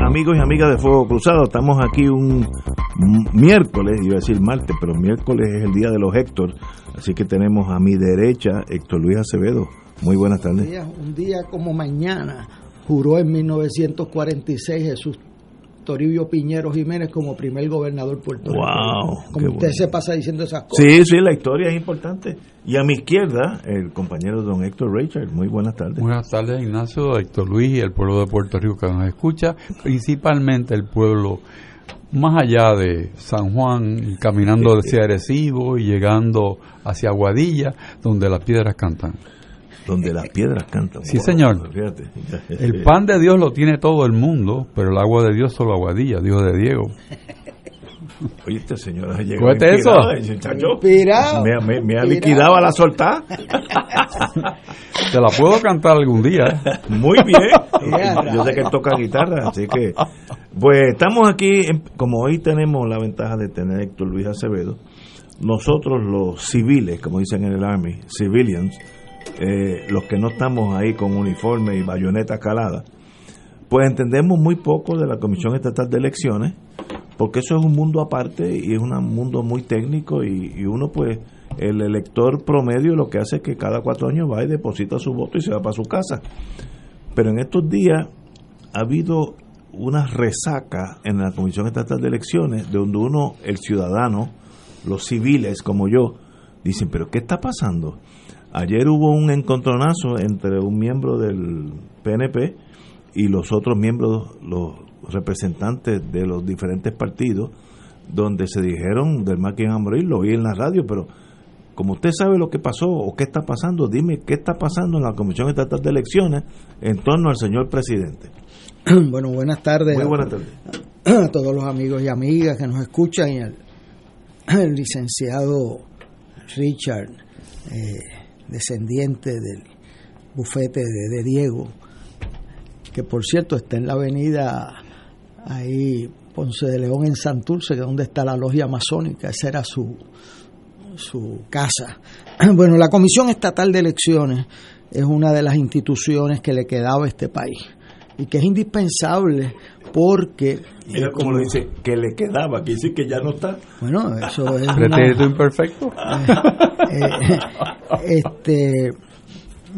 Amigos y amigas de Fuego Cruzado. Estamos aquí un miércoles, iba a decir martes, pero miércoles es el día de los Héctor. Así que tenemos a mi derecha Héctor Luis Acevedo. Muy buenas tardes. Un día, un día como mañana juró en 1946 Jesús Toribio Piñero Jiménez como primer gobernador Puerto Wow, Como usted se pasa diciendo esas cosas. Sí, sí, la historia es importante. Y a mi izquierda, el compañero don Héctor Richard. Muy buenas tardes. Buenas tardes, Ignacio, Héctor Luis y el pueblo de Puerto Rico que nos escucha, principalmente el pueblo más allá de San Juan, y caminando hacia Arecibo y llegando hacia Aguadilla, donde las piedras cantan. Donde las piedras cantan. Sí, Wow, señor. fíjate. El pan de Dios lo tiene todo el mundo, pero el agua de Dios solo Aguadilla, dijo de Diego. Oye, este señor ha llegado Cuente eso. inspirado. Me, me- me ha liquidado a la soltada. Te la puedo cantar algún día. ¿eh? Muy bien. Yo sé que él toca guitarra, así que. Pues estamos aquí, en- como hoy tenemos la ventaja de tener a Héctor Luis Acevedo, nosotros los civiles, como dicen en el Army, civilians, eh, los que no estamos ahí con uniforme y bayoneta calada, pues entendemos muy poco de la Comisión Estatal de Elecciones, porque eso es un mundo aparte y es un mundo muy técnico y, uno pues, el elector promedio lo que hace es que cada cuatro años va y deposita su voto y se va para su casa. Pero en estos días ha habido una resaca en la Comisión Estatal de Elecciones, de donde uno, el ciudadano, los civiles como yo, dicen, pero ¿qué está pasando? Ayer hubo un encontronazo entre un miembro del PNP y los otros miembros, los representantes de los diferentes partidos, donde se dijeron del a morir, lo vi en la radio, pero como usted sabe lo que pasó o qué está pasando, dime qué está pasando en la Comisión Estatal de Elecciones en torno al señor presidente. Bueno, buenas tardes. Muy a- buenas tardes. a todos los amigos y amigas que nos escuchan y al, al licenciado Richard, eh, descendiente del bufete de, Diego, que por cierto está en la avenida ahí Ponce de León en Santurce, que es donde está la logia masónica, esa era su, su casa. Bueno, la Comisión Estatal de Elecciones es una de las instituciones que le quedaba a este país y que es indispensable porque Mira eh, cómo lo dice, que le quedaba, que dice que ya no está. bueno eso es Pretérito imperfecto. eh, este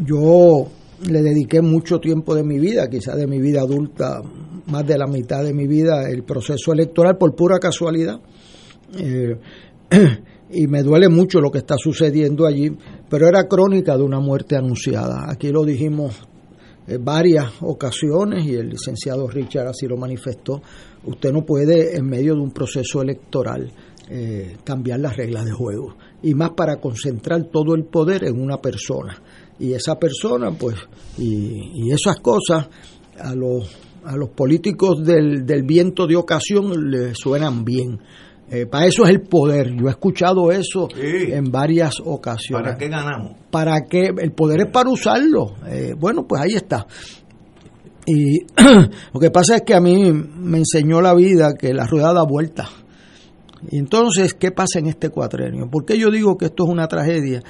yo le dediqué mucho tiempo de mi vida quizás de mi vida adulta más de la mitad de mi vida el proceso electoral por pura casualidad Eh, y me duele mucho lo que está sucediendo allí pero era crónica de una muerte anunciada aquí lo dijimos eh, varias ocasiones y el licenciado Richard así lo manifestó, usted no puede en medio de un proceso electoral eh, cambiar las reglas de juego. Y más para concentrar todo el poder en una persona. Y esa persona pues y, y esas cosas a los a los políticos del, del viento de ocasión le suenan bien Eh, para eso es el poder yo he escuchado eso Sí. en varias ocasiones ¿Para qué ganamos? para que el poder es para usarlo. Eh, bueno, pues ahí está. Y lo que pasa es que a mí me enseñó la vida que la rueda da vuelta. Y entonces, ¿qué pasa en este cuatrenio? ¿Por qué yo digo que esto es una tragedia?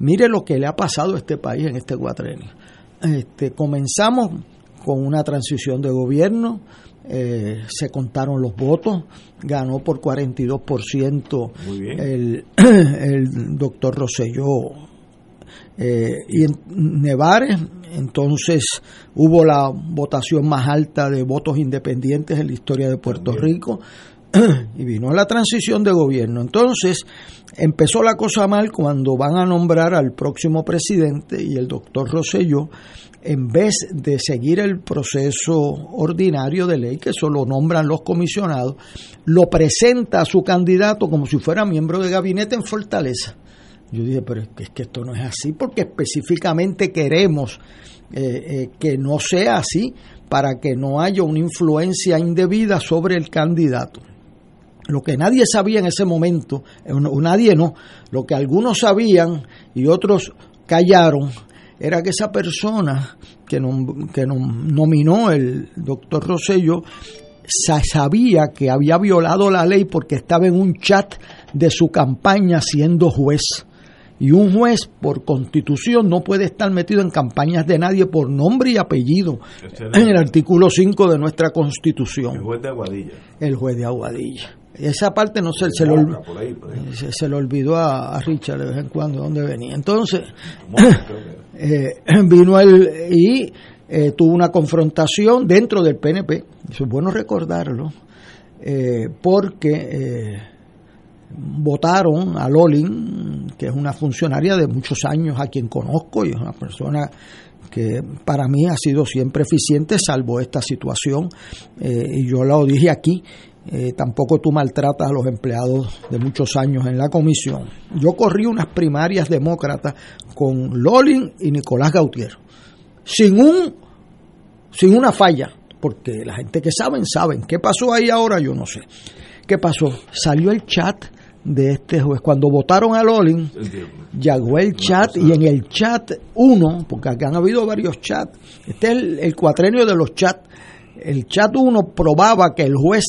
Mire lo que le ha pasado a este país en este cuatrenio. Este, comenzamos con una transición de gobierno, eh, se contaron los votos, ganó por 42% Muy bien. el, el doctor Rosselló eh, y en Nevares, entonces hubo la votación más alta de votos independientes en la historia de Puerto Rico y vino la transición de gobierno. Entonces empezó la cosa mal cuando van a nombrar al próximo presidente y el doctor Rosselló, en vez de seguir el proceso ordinario de ley, que eso lo nombran los comisionados, lo presenta a su candidato como si fuera miembro de gabinete en Fortaleza. Yo dije, pero es que, es que esto no es así, porque específicamente queremos eh, eh, que no sea así, para que no haya una influencia indebida sobre el candidato. Lo que nadie sabía en ese momento, eh, nadie no, lo que algunos sabían y otros callaron, era que esa persona que, que nominó el doctor Rosello sabía que había violado la ley porque estaba en un chat de su campaña siendo juez. Y un juez, por constitución, no puede estar metido en campañas de nadie por nombre y apellido. En el artículo 5 de nuestra constitución. El juez de Aguadilla. El juez de Aguadilla. Esa parte no sé, se, lo, se, le olvidó a, Richard de vez en cuando dónde venía. Entonces, eh, vino él y eh, tuvo una confrontación dentro del PNP, es bueno recordarlo, eh, porque votaron a Lolin, que es una funcionaria de muchos años a quien conozco y es una persona que para mí ha sido siempre eficiente, salvo esta situación, y yo lo dije aquí, eh, tampoco tú maltratas a los empleados de muchos años en la comisión. Yo corrí unas primarias demócratas con Lolin y Nicolás Gautier, sin un sin una falla, porque la gente que saben saben qué pasó ahí ahora yo no sé. ¿Qué pasó? Salió el chat de este juez. Cuando votaron a Lolin, llegó el chat y en el chat uno, porque acá han habido varios chats, este es el, el cuatrenio de los chats, el chat 1 probaba que el juez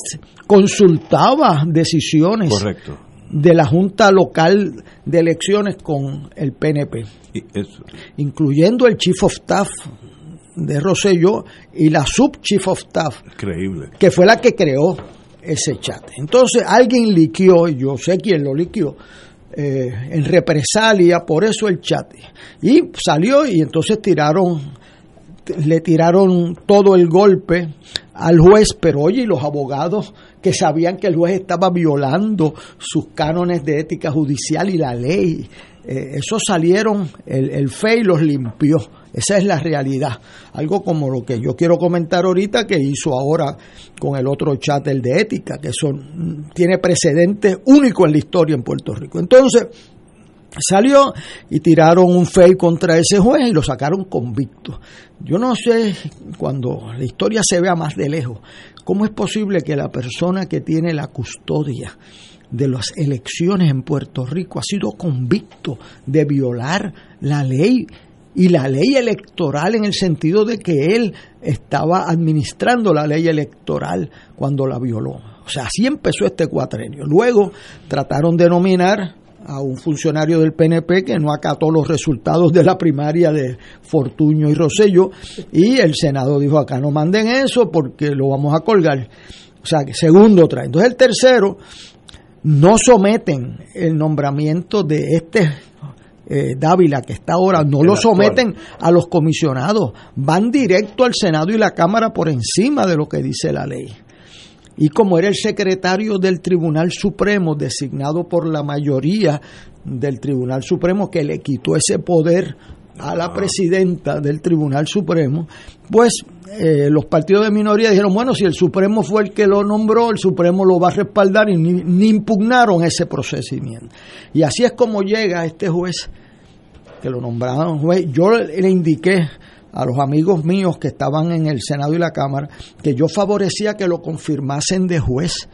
consultaba decisiones de la Junta Local de Elecciones con el PNP, incluyendo el Chief of Staff de Rosselló y la Sub Chief of Staff, Increíble. que fue la que creó ese chat. Entonces alguien liquió, y yo sé quién lo liquió, eh, en represalia por eso el chat. Y salió y entonces tiraron le tiraron todo el golpe al juez, pero oye, y los abogados que sabían que el juez estaba violando sus cánones de ética judicial y la ley, eh, eso salieron, el, el FEI los limpió. Esa es la realidad. Algo como lo que yo quiero comentar ahorita que hizo ahora con el otro chat, el de ética, que son, tiene precedente único en la historia en Puerto Rico. Entonces, salió y tiraron un fake contra ese juez y lo sacaron convicto. Yo no sé, cuando la historia se vea más de lejos, cómo es posible que la persona que tiene la custodia de las elecciones en Puerto Rico ha sido convicto de violar la ley y la ley electoral en el sentido de que él estaba administrando la ley electoral cuando la violó. O sea, así empezó este cuatrenio. Luego trataron de nominar a un funcionario del PNP que no acató los resultados de la primaria de Fortuño y Rosello y el Senado dijo acá no manden eso porque lo vamos a colgar. O sea, segundo trae. Entonces el tercero, no someten el nombramiento de este eh, Dávila que está ahora, no lo someten a los comisionados, van directo al Senado y la Cámara por encima de lo que dice la ley y como era el secretario del Tribunal Supremo designado por la mayoría del Tribunal Supremo que le quitó ese poder a la presidenta del Tribunal Supremo, pues eh, los partidos de minoría dijeron, bueno, si el Supremo fue el que lo nombró, el Supremo lo va a respaldar y ni, ni impugnaron ese procedimiento. Y así es como llega este juez, que lo nombraron juez. Yo le indiqué a los amigos míos que estaban en el Senado y la Cámara que yo favorecía que lo confirmasen de juez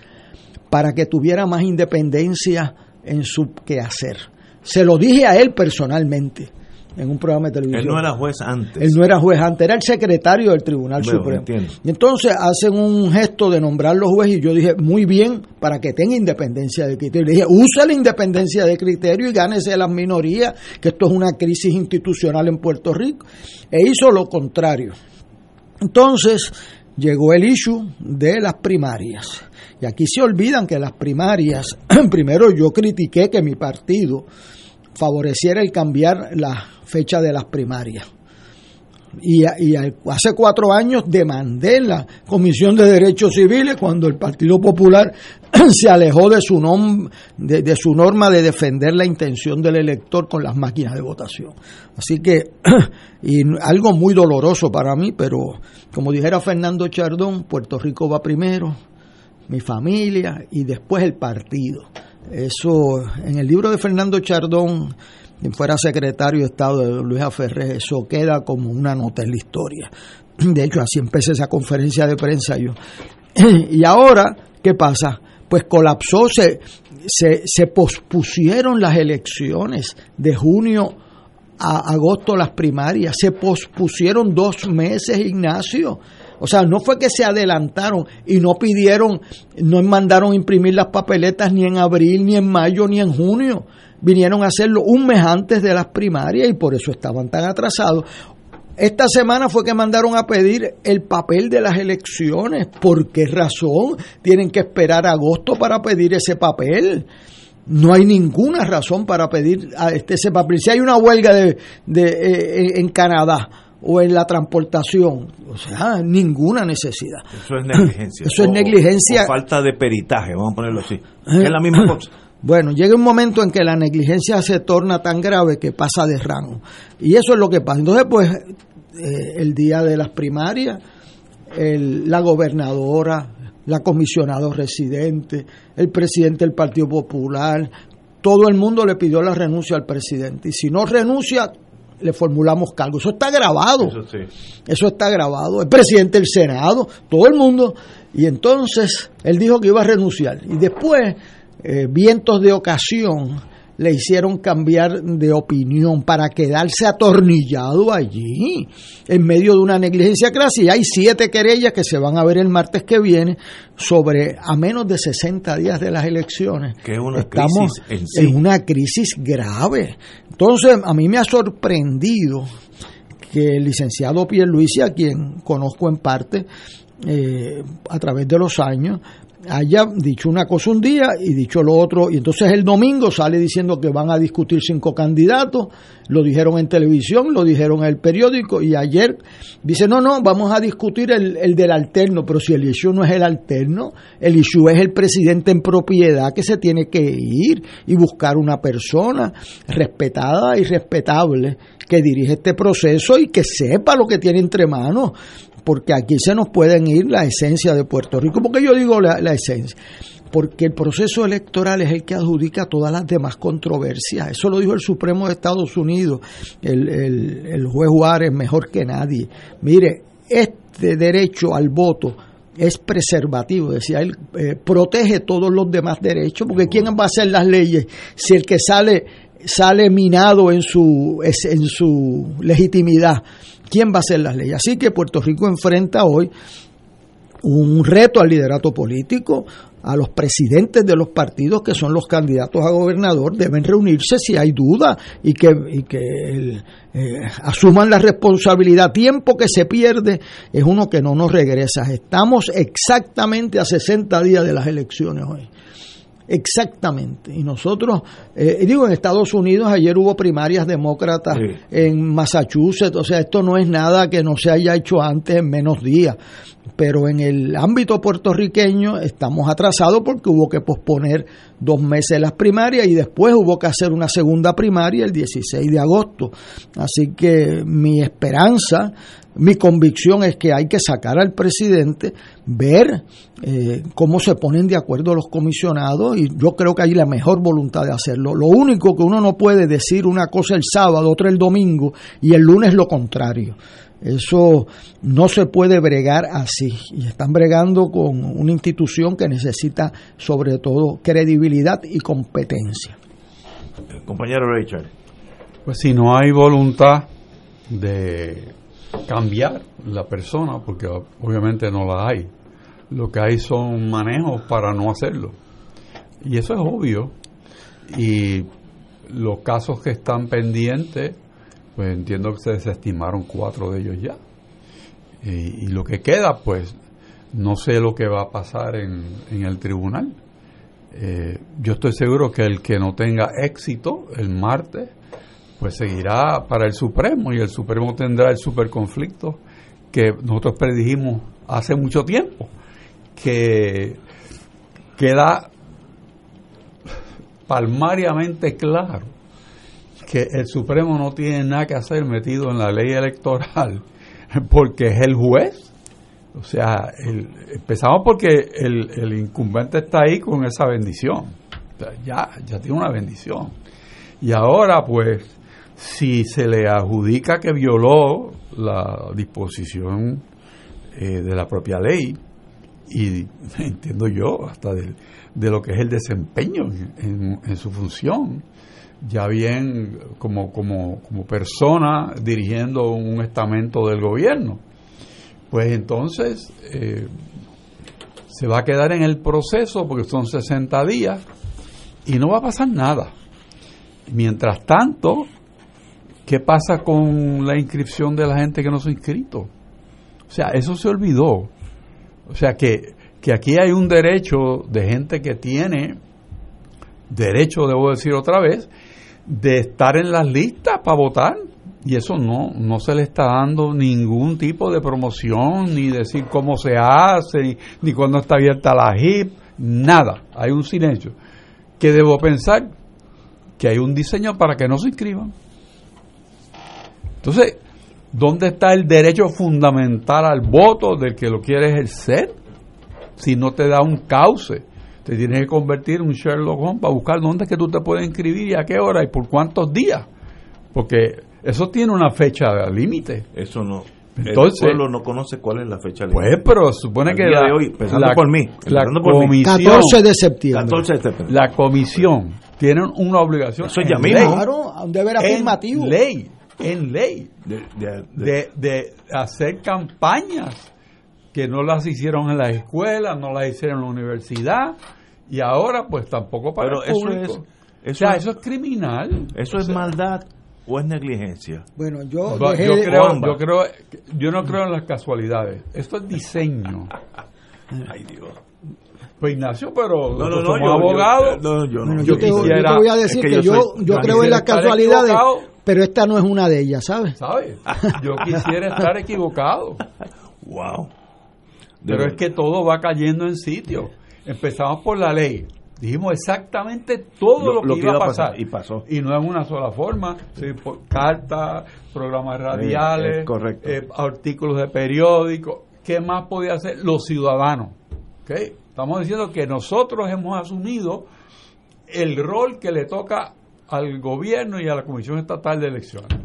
para que tuviera más independencia en su quehacer. Se lo dije a él personalmente en un programa de televisión. Él no era juez antes. Él no era juez antes, era el secretario del Tribunal Supremo. Y entonces hacen un gesto de nombrar los jueces y yo dije, muy bien, para que tenga independencia de criterio. Le dije, usa la independencia de criterio y gánese las minorías, que esto es una crisis institucional en Puerto Rico. E hizo lo contrario. Entonces llegó el issue de las primarias. Y aquí se olvidan que las primarias, primero yo critiqué que mi partido favoreciera el cambiar la fecha de las primarias. Y, hace cuatro años demandé la Comisión de Derechos Civiles cuando el Partido Popular se alejó de su, de, su norma de defender la intención del elector con las máquinas de votación. Así que, y algo muy doloroso para mí, pero como dijera Fernando Chardón, Puerto Rico va primero, mi familia y después el partido. Eso, en el libro de Fernando Chardón, fuera secretario de Estado de Luis Aferré, eso queda como una nota en la historia. De hecho, así empecé esa conferencia de prensa yo. Y ahora, ¿qué pasa? Pues colapsó, se, se, se pospusieron las elecciones de junio a agosto las primarias, se pospusieron dos meses, Ignacio. O sea, no fue que se adelantaron y no pidieron, no mandaron imprimir las papeletas ni en abril, ni en mayo, ni en junio. Vinieron a hacerlo un mes antes de las primarias y por eso estaban tan atrasados. Esta semana fue que mandaron a pedir el papel de las elecciones. ¿Por qué razón tienen que esperar agosto para pedir ese papel? No hay ninguna razón para pedir este, ese papel. Si hay una huelga de, de en Canadá, o en la transportación. O sea, ninguna necesidad. Eso es negligencia. Eso es negligencia. falta de peritaje, vamos a ponerlo así. Es la misma cosa. Bueno, llega un momento en que la negligencia se torna tan grave que pasa de rango. Y eso es lo que pasa. Entonces, pues, eh, el día de las primarias, la gobernadora, la comisionada residente, el presidente del Partido Popular, todo el mundo le pidió la renuncia al presidente. Y si no renuncia, le formulamos cargo. Eso está grabado. Eso, Eso está grabado. El presidente del Senado, todo el mundo. Y entonces él dijo que iba a renunciar. Y después, eh, vientos de ocasión le hicieron cambiar de opinión para quedarse atornillado allí, en medio de una negligencia clásica. Y hay siete querellas que se van a ver el martes que viene sobre a menos de 60 días de las elecciones. Que es una Estamos crisis en, una crisis grave. Entonces, a mí me ha sorprendido que el licenciado Pierluisi, a quien conozco en parte, eh, a través de los años, haya dicho una cosa un día y dicho lo otro, y entonces el domingo sale diciendo que van a discutir cinco candidatos, lo dijeron en televisión, lo dijeron en el periódico, y ayer dice, no, no, vamos a discutir el, el del alterno, pero si el issue no es el alterno, el issue es el presidente en propiedad que se tiene que ir y buscar una persona respetada y respetable que dirige este proceso y que sepa lo que tiene entre manos porque aquí se nos pueden ir la esencia de Puerto Rico. porque yo digo la, esencia? Porque el proceso electoral es el que adjudica todas las demás controversias. Eso lo dijo el Supremo de Estados Unidos, el, el, juez Juárez, mejor que nadie. Mire, este derecho al voto es preservativo, decía él, eh, protege todos los demás derechos, porque ¿quién va a hacer las leyes si el que sale sale minado en su, en su legitimidad? Quién va a hacer las leyes. Así que Puerto Rico enfrenta hoy un reto al liderato político, a los presidentes de los partidos que son los candidatos a gobernador deben reunirse si hay duda y que, eh, asuman la responsabilidad. Tiempo que se pierde es uno que no nos regresa. Estamos exactamente a 60 días de las elecciones hoy. Exactamente. Y nosotros, eh, digo, en Estados Unidos ayer hubo primarias demócratas en Massachusetts, o sea, esto no es nada que no se haya hecho antes en menos días. Pero en el ámbito puertorriqueño estamos atrasados porque hubo que posponer dos meses las primarias y después hubo que hacer una segunda primaria el 16 de agosto. Así que mi esperanza mi convicción es que hay que sacar al presidente, ver eh, cómo se ponen de acuerdo los comisionados y yo creo que hay la mejor voluntad de hacerlo. Lo único que uno no puede decir una cosa el sábado, otra el domingo y el lunes lo contrario. Eso no se puede bregar así. Y están bregando con una institución que necesita sobre todo credibilidad y competencia. Compañero Richard. Pues si no hay voluntad de cambiar la persona, porque obviamente no la hay. Lo que hay son manejos para no hacerlo. Y eso es obvio. Y los casos que están pendientes, pues entiendo que se desestimaron cuatro de ellos ya. Y, lo que queda, pues no sé lo que va a pasar en, el tribunal. Eh, yo estoy seguro que el que no tenga éxito el martes pues seguirá para el Supremo y el Supremo tendrá el superconflicto que nosotros predijimos hace mucho tiempo, que queda palmariamente claro que el Supremo no tiene nada que hacer metido en la ley electoral porque es el juez. O sea, empezamos porque el, el, incumbente está ahí con esa bendición. ya, ya tiene una bendición Y ahora, pues, si se le adjudica que violó la disposición eh, de la propia ley, y entiendo yo, hasta de, lo que es el desempeño en, en, su función, ya bien como, como, como persona dirigiendo un estamento del gobierno, pues entonces eh, se va a quedar en el proceso porque son 60 días y no va a pasar nada. Mientras tanto, ¿qué pasa con la inscripción de la gente que no se ha inscrito? O sea, eso se olvidó. O sea, que, que aquí hay un derecho de gente que tiene derecho, debo decir otra vez, de estar en las listas para votar. Y eso no, no se le está dando ningún tipo de promoción, ni decir cómo se hace, ni, ni cuándo está abierta la HIP, nada. Hay un silencio. Que debo pensar que hay un diseño para que no se inscriban. Entonces, ¿dónde está el derecho fundamental al voto del que lo quiere ejercer? Si no te da un cauce, te tienes que convertir en un Sherlock Holmes para buscar dónde es que tú te puedes inscribir y a qué hora y por cuántos días. Porque eso tiene una fecha límite. Eso no. Entonces, el pueblo no conoce cuál es la fecha límite. Pues, pero supone que la, de hoy, por mí, la comisión, 14 de septiembre. 14 de septiembre. La comisión tienen una obligación. Eso ya mismo. Claro, un deber afirmativo. En ley, en ley, de, de, hacer campañas que no las hicieron en las escuelas, no las hicieron en la universidad, y ahora pues tampoco para Pero el público. Eso es, eso o sea, eso es criminal. Eso es maldad o es negligencia. Bueno, yo, yo, creo, yo creo, yo no creo en las casualidades. Esto es diseño. Ay Dios. Pues Ignacio, pero no, no, no, abogado. no, yo, no, yo, te, voy a decir que, yo, yo, creo en las casualidades, pero esta no es una de ellas, ¿sabes? ¿Sabes? Yo quisiera estar equivocado. Wow. Pero es que todo va cayendo en sitio. Empezamos por la ley. Dijimos exactamente todo lo, que, iba a pasar. Y pasó. Y no en una sola forma. cartas, programas radiales, eh, artículos de periódico. ¿Qué más podía hacer los ciudadanos? ¿Okay? Estamos diciendo que nosotros hemos asumido el rol que le toca al gobierno y a la Comisión Estatal de Elecciones.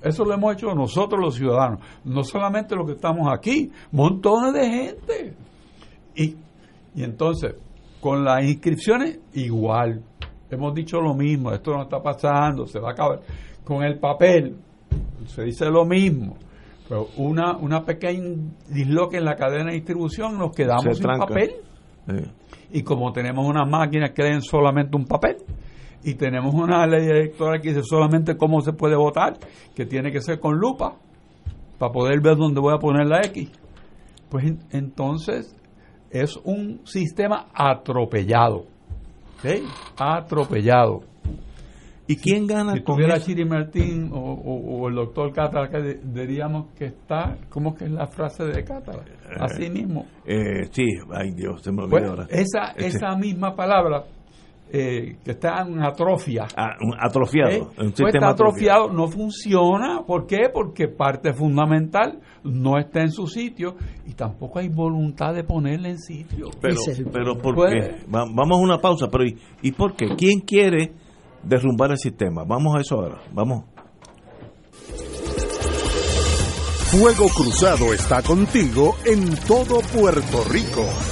Eso lo hemos hecho nosotros los ciudadanos, no solamente los que estamos aquí, montones de gente. Y, y entonces, con las inscripciones, igual. Hemos dicho lo mismo, esto no está pasando, se va a acabar. Con el papel, se dice lo mismo. Pero una, una pequeña disloque en la cadena de distribución, nos quedamos sin papel. Y como tenemos unas máquinas que den solamente un papel, y tenemos una ley electoral que dice solamente cómo se puede votar, que tiene que ser con lupa, para poder ver dónde voy a poner la X. Pues entonces es un sistema atropellado. ¿sí? Atropellado. ¿Y quién gana si tuviera Chiri Martín o, el doctor Cátara, que diríamos que está, ¿cómo que es la frase de Cátara? Así mismo. Eh, sí, ay Dios, se me olvidó ahora. Esa, este esa misma palabra eh, que está en atrofia. Ah, atrofiado. ¿Eh? Un pues está atrofiado, no funciona. ¿Por qué? Porque parte fundamental no está en su sitio y tampoco hay voluntad de ponerle en sitio. Pero, pero ¿por pues, qué? vamos a una pausa, pero ¿y, ¿y por qué? ¿Quién quiere derrumbar el sistema? Vamos a eso ahora. Vamos. Fuego Cruzado está contigo en todo Puerto Rico.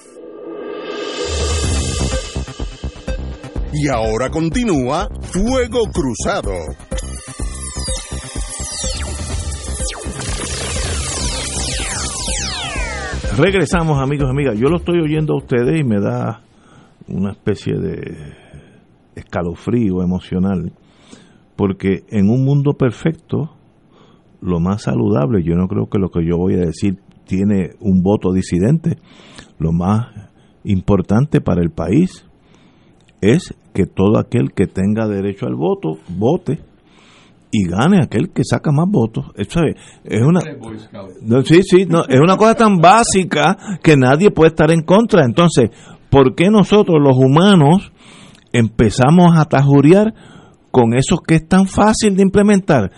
Y ahora continúa Fuego Cruzado. Regresamos amigos amigas. Yo lo estoy oyendo a ustedes y me da una especie de escalofrío emocional. Porque en un mundo perfecto, lo más saludable, yo no creo que lo que yo voy a decir tiene un voto disidente. Lo más importante para el país es que todo aquel que tenga derecho al voto vote y gane aquel que saca más votos. Eso es, una sí, sí, no, es una cosa tan básica que nadie puede estar en contra. Entonces, ¿por qué nosotros los humanos empezamos a tajurear con eso que es tan fácil de implementar?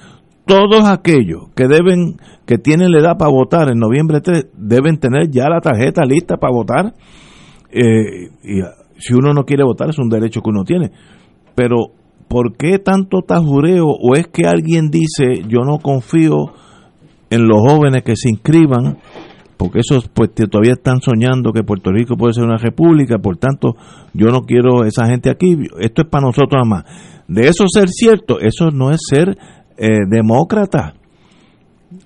Todos aquellos que deben que tienen la edad para votar en noviembre 3 deben tener ya la tarjeta lista para votar. Eh, y si uno no quiere votar es un derecho que uno tiene. Pero, ¿por qué tanto tajureo? ¿O es que alguien dice, yo no confío en los jóvenes que se inscriban? Porque esos pues todavía están soñando que Puerto Rico puede ser una república, por tanto yo no quiero esa gente aquí, esto es para nosotros nada más. De eso ser cierto, eso no es ser eh, demócrata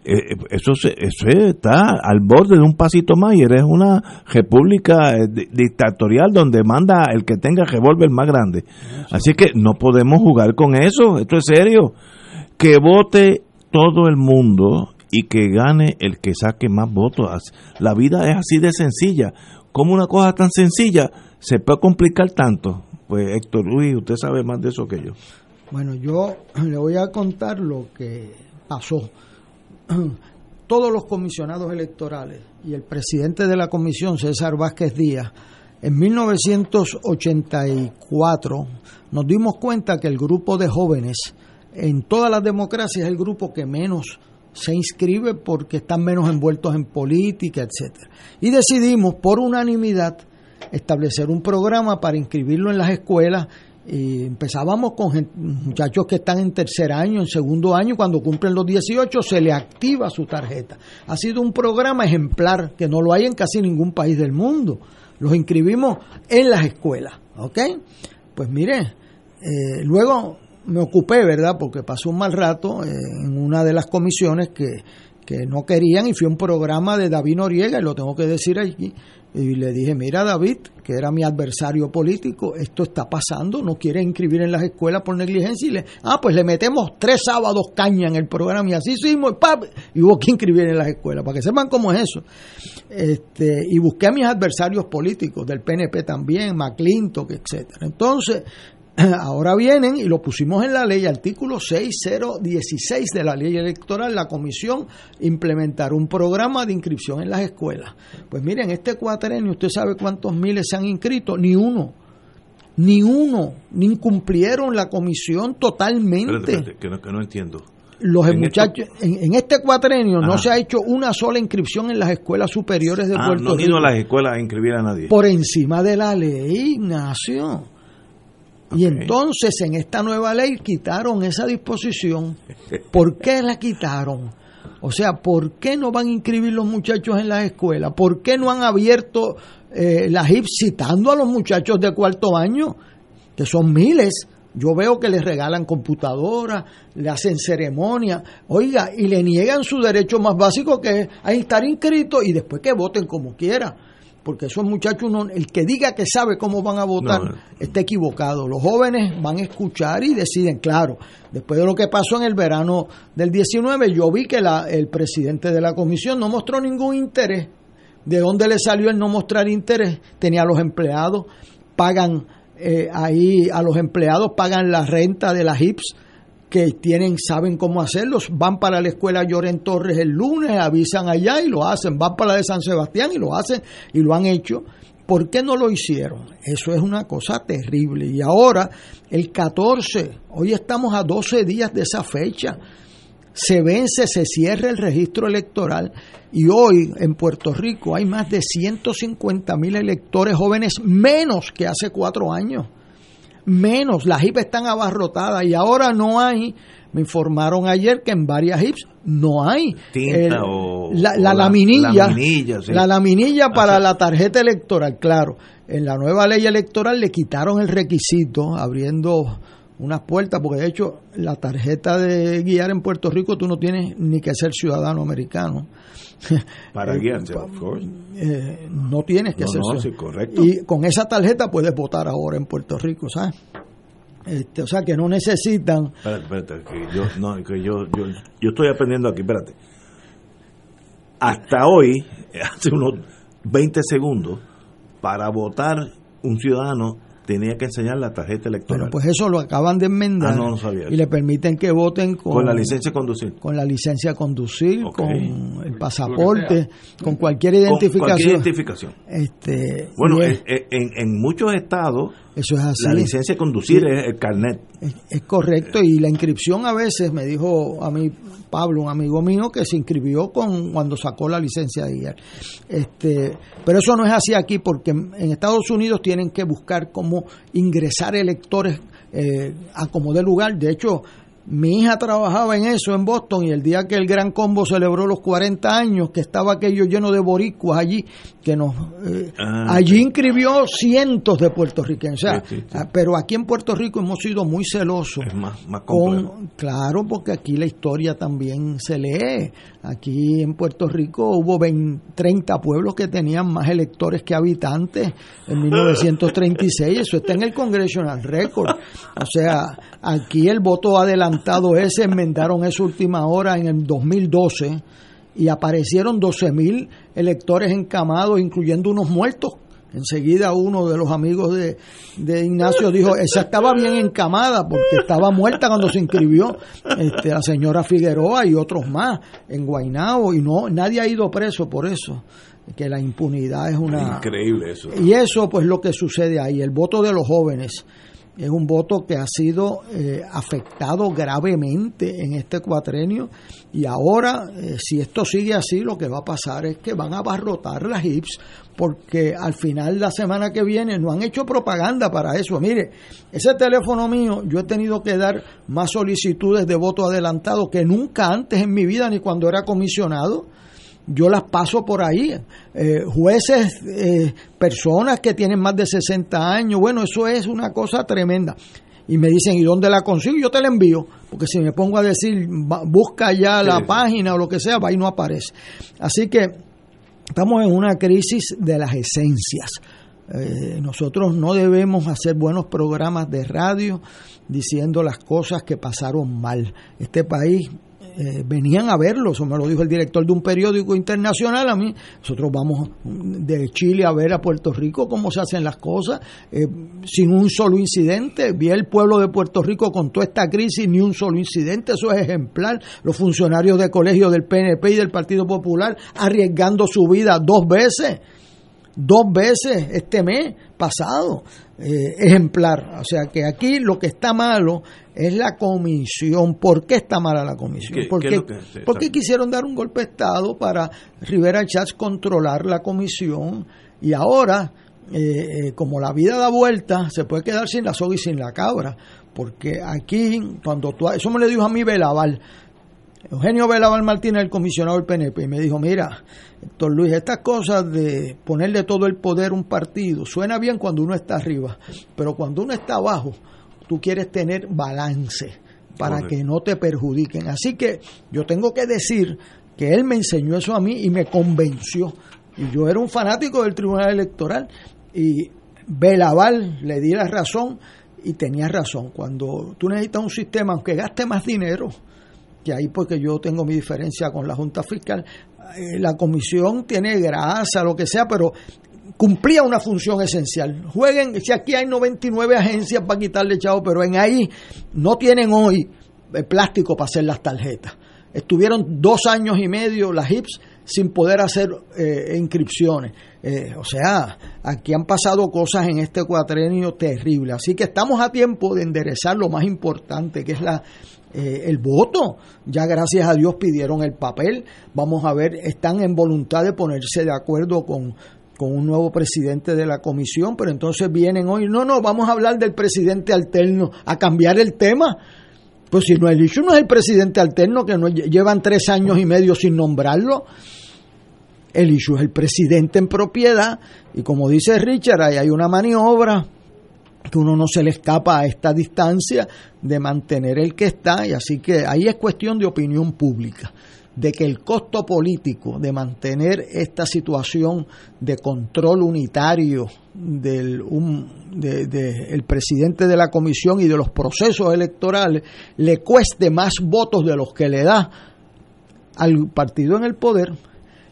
eso, eso está al borde de un pasito más y eres una república eh, dictatorial donde manda el que tenga revólver más grande. Así que no podemos jugar con eso, esto es serio. Que vote todo el mundo y que gane el que saque más votos. La vida es así de sencilla. como una cosa tan sencilla se puede complicar tanto? Pues Héctor Luis, usted sabe más de eso que yo. Bueno, yo le voy a contar lo que pasó todos los comisionados electorales y el presidente de la comisión, César Vázquez Díaz, en 1984 nos dimos cuenta que el grupo de jóvenes en todas las democracias es el grupo que menos se inscribe porque están menos envueltos en política, etcétera. Y decidimos por unanimidad establecer un programa para inscribirlo en las escuelas y empezábamos con muchachos que están en tercer año, en segundo año, cuando cumplen los 18 se le activa su tarjeta. Ha sido un programa ejemplar que no lo hay en casi ningún país del mundo. Los inscribimos en las escuelas, ¿ok? Pues mire, eh, luego me ocupé, ¿verdad? Porque pasó un mal rato eh, en una de las comisiones que, que no querían y fue un programa de David Noriega, y lo tengo que decir aquí, y le dije, mira David, que era mi adversario político, esto está pasando, no quiere inscribir en las escuelas por negligencia. Y le, ah, pues le metemos tres sábados caña en el programa y así hicimos, y, y hubo que inscribir en las escuelas, para que sepan cómo es eso. Este, y busqué a mis adversarios políticos, del PNP también, McClintock, etcétera. Entonces, ahora vienen y lo pusimos en la ley, artículo 6016 de la ley electoral, la comisión implementar un programa de inscripción en las escuelas. Pues miren, este cuatrenio, ¿usted sabe cuántos miles se han inscrito? Ni uno. Ni uno. Ni incumplieron la comisión totalmente. que, no, entiendo. Los muchachos, en, este cuatrenio no se ha hecho una sola inscripción en las escuelas superiores de ah, Puerto no Rico. No a las escuelas a inscribir a nadie. Por encima de la ley, Ignacio. Y entonces en esta nueva ley quitaron esa disposición. ¿Por qué la quitaron? O sea, ¿por qué no van a inscribir los muchachos en las escuelas? ¿Por qué no han abierto eh, la HIP citando a los muchachos de cuarto año? Que son miles. Yo veo que les regalan computadoras, le hacen ceremonia, oiga, y le niegan su derecho más básico que es a estar inscritos y después que voten como quieran porque esos muchachos, uno, el que diga que sabe cómo van a votar, No. está equivocado. Los jóvenes van a escuchar y deciden, claro, después de lo que pasó en el verano del 19, yo vi que la, el presidente de la comisión no mostró ningún interés. ¿De dónde le salió el no mostrar interés? Tenía a los empleados, pagan eh, ahí, a los empleados pagan la renta de las HIPS que tienen, saben cómo hacerlos, van para la escuela Lloren Torres el lunes, avisan allá y lo hacen, van para la de San Sebastián y lo hacen y lo han hecho. ¿Por qué no lo hicieron? Eso es una cosa terrible. Y ahora, el 14, hoy estamos a 12 días de esa fecha, se vence, se cierra el registro electoral y hoy en Puerto Rico hay más de 150 mil electores jóvenes menos que hace cuatro años menos, las HIP están abarrotadas y ahora no hay, me informaron ayer que en varias HIPs no hay Tinta o- la, o la la- laminilla, laminilla, sí. la laminilla para Así. la tarjeta electoral, claro. En la nueva ley electoral le quitaron el requisito abriendo unas puertas, porque de hecho la tarjeta de guiar en Puerto Rico tú no tienes ni que ser ciudadano americano. Para Eh, guiarse, pa- of course. eh, no tienes que No, ser no, ciudadano. sí, correcto. Y con esa tarjeta puedes votar ahora en Puerto Rico, ¿sabes? Este, o sea que no necesitan Espérate, espérate, que yo, no, que yo, yo, yo estoy aprendiendo aquí, espérate. Hasta hoy, hace unos 20 segundos, para votar un ciudadano tenía que enseñar la tarjeta electoral. Bueno, pues eso lo acaban de enmendar Ah, no, no sabía y eso. le permiten que voten con, con la licencia de conducir. con la licencia a conducir, con el pasaporte, con cualquier Con identificación. cualquier identificación. Este, Bueno, es- en muchos estados, eso es así. la licencia de conducir es el carnet. Es, es correcto y la inscripción a veces me dijo a mí Pablo, un amigo mío, que se inscribió con cuando sacó la licencia de guiar. Este, pero eso no es así aquí porque en Estados Unidos tienen que buscar cómo ingresar electores eh, a como de lugar. De hecho, mi hija trabajaba en eso en Boston y el día que el Gran Combo celebró los 40 años, que estaba aquello lleno de boricuas allí, que nos eh, Ah, allí inscribió cientos de puertorriqueños. O sea, Sí, sí, sí. ah, pero aquí en Puerto Rico hemos sido muy celosos. Es más, más. Con, claro, porque aquí la historia también se lee. Aquí en Puerto Rico hubo 20 30 pueblos que tenían más electores que habitantes en 1936. Eso está en el Congressional Record. O sea, aquí el voto adelantado ese enmendaron esa última hora en el 2012 y aparecieron 12 mil electores encamados, incluyendo unos muertos. Enseguida uno de los amigos de, de Ignacio dijo, esa estaba bien encamada porque estaba muerta cuando se inscribió este, la señora Figueroa y otros más en Guaynabo y no nadie ha ido preso por eso, que la impunidad es una... Increíble eso. Y eso pues lo que sucede ahí, el voto de los jóvenes es un voto que ha sido eh, afectado gravemente en este cuatrenio y ahora eh, si esto sigue así lo que va a pasar es que van a abarrotar las HIPS porque al final la semana que viene no han hecho propaganda para eso. Mire, ese teléfono mío yo he tenido que dar más solicitudes de voto adelantado que nunca antes en mi vida ni cuando era comisionado yo las paso por ahí. Eh, jueces, eh, personas que tienen más de 60 años, bueno, eso es una cosa tremenda. Y me dicen, ¿y dónde la consigo? Yo te la envío, porque si me pongo a decir, busca ya la sí. página o lo que sea, va y no aparece. Así que estamos en una crisis de las esencias. Eh, nosotros no debemos hacer buenos programas de radio diciendo las cosas que pasaron mal. Este país eh, venían a verlo, eso me lo dijo el director de un periódico internacional a mí. Nosotros vamos de Chile a ver a Puerto Rico cómo se hacen las cosas eh, sin un solo incidente. Vi el pueblo de Puerto Rico con toda esta crisis, ni un solo incidente, eso es ejemplar. Los funcionarios de colegio del PNP y del Partido Popular arriesgando su vida dos veces dos veces este mes pasado, eh, ejemplar. O sea que aquí lo que está malo es la comisión. ¿Por qué está mala la comisión? ¿Qué- qué porque, es quisieron dar un golpe de Estado para Rivera Chats controlar la comisión y ahora, eh, eh, como la vida da vuelta, se puede quedar sin la soga y sin la cabra. Porque aquí, cuando tú... Eso me lo dijo a mí Belaval. Eugenio Belaval Martínez, el comisionado del PNP, y me dijo, mira, Héctor Luis, estas cosas de ponerle todo el poder a un partido, suena bien cuando uno está arriba, pero cuando uno está abajo, tú quieres tener balance para Correcto. que no te perjudiquen. Así que yo tengo que decir que él me enseñó eso a mí y me convenció Y yo era un fanático del Tribunal Electoral y Belaval le di la razón y tenía razón. Cuando tú necesitas un sistema, aunque gaste más dinero, ahí porque yo tengo mi diferencia con la Junta Fiscal, eh, la comisión tiene grasa, lo que sea, pero cumplía una función esencial. Jueguen, si aquí hay 99 agencias para quitarle chavo, pero en ahí no tienen hoy el plástico para hacer las tarjetas. Estuvieron dos años y medio las HIPS sin poder hacer eh, inscripciones. Eh, o sea, aquí han pasado cosas en este cuatrenio terrible. Así que estamos a tiempo de enderezar lo más importante, que es la eh, el voto. Ya gracias a Dios pidieron el papel. Vamos a ver, están en voluntad de ponerse de acuerdo con, con un nuevo presidente de la comisión, pero entonces vienen hoy, no, no, vamos a hablar del presidente alterno, a cambiar el tema. Pues si no, el issue no es el presidente alterno, que no, llevan tres años y medio sin nombrarlo. El issue es el presidente en propiedad. Y como dice Richard, ahí hay una maniobra que uno no se le escapa a esta distancia de mantener el que está. Y así que ahí es cuestión de opinión pública de que el costo político de mantener esta situación de control unitario del el presidente de la comisión y de los procesos electorales le cueste más votos de los que le da al partido en el poder.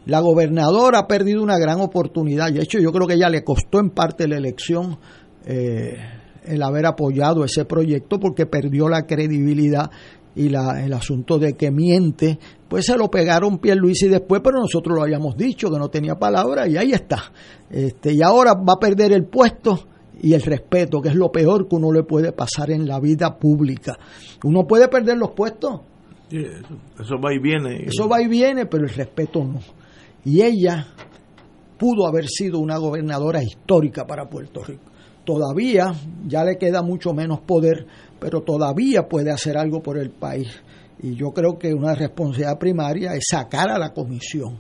La gobernadora ha perdido una gran oportunidad. De hecho, yo creo que ya le costó en parte la elección eh, el haber apoyado ese proyecto porque perdió la credibilidad y la, el asunto de que miente, pues se lo pegaron y después, pero nosotros lo habíamos dicho que no tenía palabra y ahí está. Este, y ahora va a perder el puesto y el respeto, que es lo peor que uno le puede pasar en la vida pública. Uno puede perder los puestos. eso, va y viene. Eso va y viene, pero el respeto no. Y ella pudo haber sido una gobernadora histórica para Puerto Rico. Todavía ya le queda mucho menos poder, pero todavía puede hacer algo por el país. Y yo creo que una responsabilidad primaria es sacar a la comisión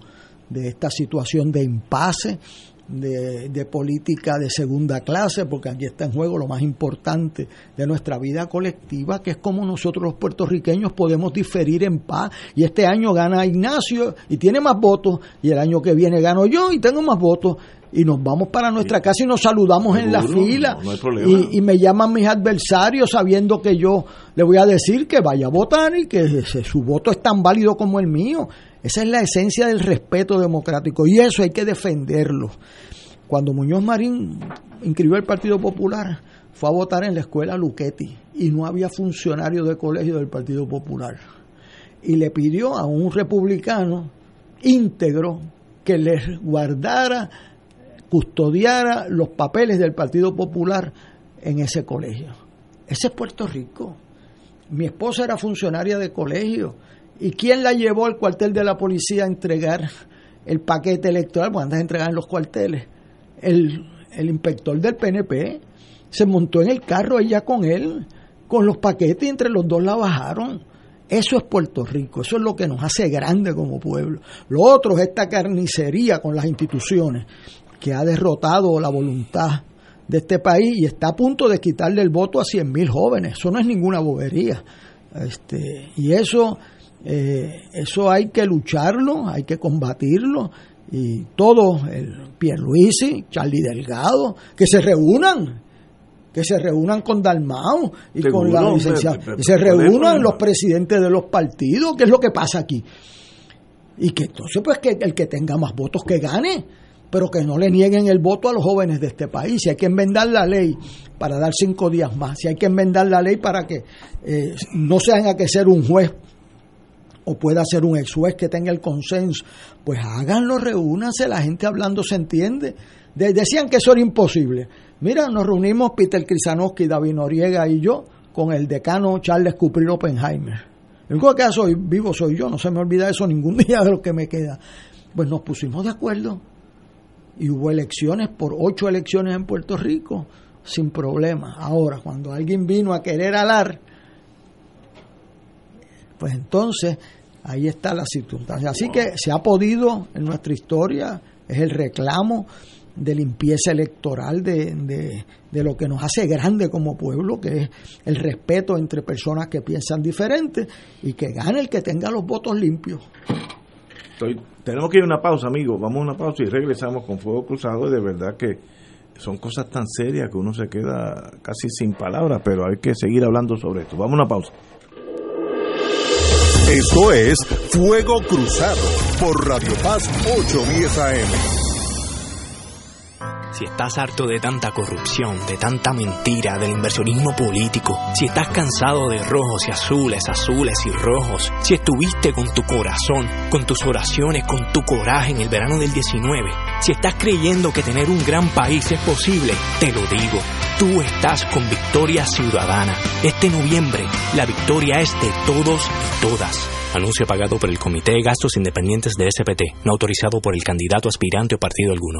de esta situación de impasse, de, política de segunda clase, porque aquí está en juego lo más importante de nuestra vida colectiva, que es como nosotros los puertorriqueños podemos diferir en paz. Y este año gana Ignacio y tiene más votos, y el año que viene gano yo y tengo más votos, y nos vamos para nuestra casa y nos saludamos en la fila. y, me llaman mis adversarios sabiendo que yo le voy a decir que vaya a votar y que su voto es tan válido como el mío. Esa es la esencia del respeto democrático y eso hay que defenderlo. Cuando Muñoz Marín inscribió el Partido Popular, fue a votar en la escuela Luchetti y no había funcionario de colegio del Partido Popular. Y le pidió a un republicano íntegro que le guardara custodiara los papeles del Partido Popular en ese colegio. Ese es Puerto Rico. Mi esposa era funcionaria de colegio. ¿Y quién la llevó al cuartel de la policía a entregar el paquete electoral? Pues antes de entregar en los cuarteles. El, el inspector del PNP se montó en el carro ella con él, con los paquetes y entre los dos la bajaron. Eso es Puerto Rico, eso es lo que nos hace grande como pueblo. Lo otro es esta carnicería con las instituciones que ha derrotado la voluntad de este país y está a punto de quitarle el voto a 100.000 jóvenes. Eso no es ninguna bobería. Este, y eso, eh, eso hay que lucharlo, hay que combatirlo. Y todos, el Pierluisi, Charlie Delgado, que se reúnan, que se reúnan con Dalmau y con la licenciada, que se reúnan los presidentes de los partidos, que es lo que pasa aquí. Y que entonces, pues, que el que tenga más votos que gane pero que no le nieguen el voto a los jóvenes de este país. Si hay que enmendar la ley para dar cinco días más, si hay que enmendar la ley para que eh, no se tenga que ser un juez o pueda ser un ex juez que tenga el consenso, pues háganlo, reúnanse, la gente hablando se entiende. decían que eso era imposible. Mira, nos reunimos Peter Krisanowski, David Noriega y yo con el decano Charles Cuprin Oppenheimer. El único que soy vivo soy yo, no se me olvida eso ningún día de lo que me queda. Pues nos pusimos de acuerdo y hubo elecciones por ocho elecciones en Puerto Rico sin problema. Ahora, cuando alguien vino a querer alar, pues entonces ahí está la circunstancia. Así que se ha podido en nuestra historia, es el reclamo de limpieza electoral, de, de, de, lo que nos hace grande como pueblo, que es el respeto entre personas que piensan diferente y que gane el que tenga los votos limpios. Tenemos que ir a una pausa, amigos. Vamos a una pausa y regresamos con Fuego Cruzado. De verdad que son cosas tan serias que uno se queda casi sin palabras, pero hay que seguir hablando sobre esto. Vamos a una pausa. Esto es Fuego Cruzado por Radio Paz 810 AM. Si estás harto de tanta corrupción, de tanta mentira, del inversionismo político, si estás cansado de rojos y azules, azules y rojos, si estuviste con tu corazón, con tus oraciones, con tu coraje en el verano del 19, si estás creyendo que tener un gran país es posible, te lo digo, tú estás con Victoria Ciudadana. Este noviembre, la victoria es de todos y todas. Anuncio pagado por el Comité de Gastos Independientes de SPT, no autorizado por el candidato aspirante o partido alguno.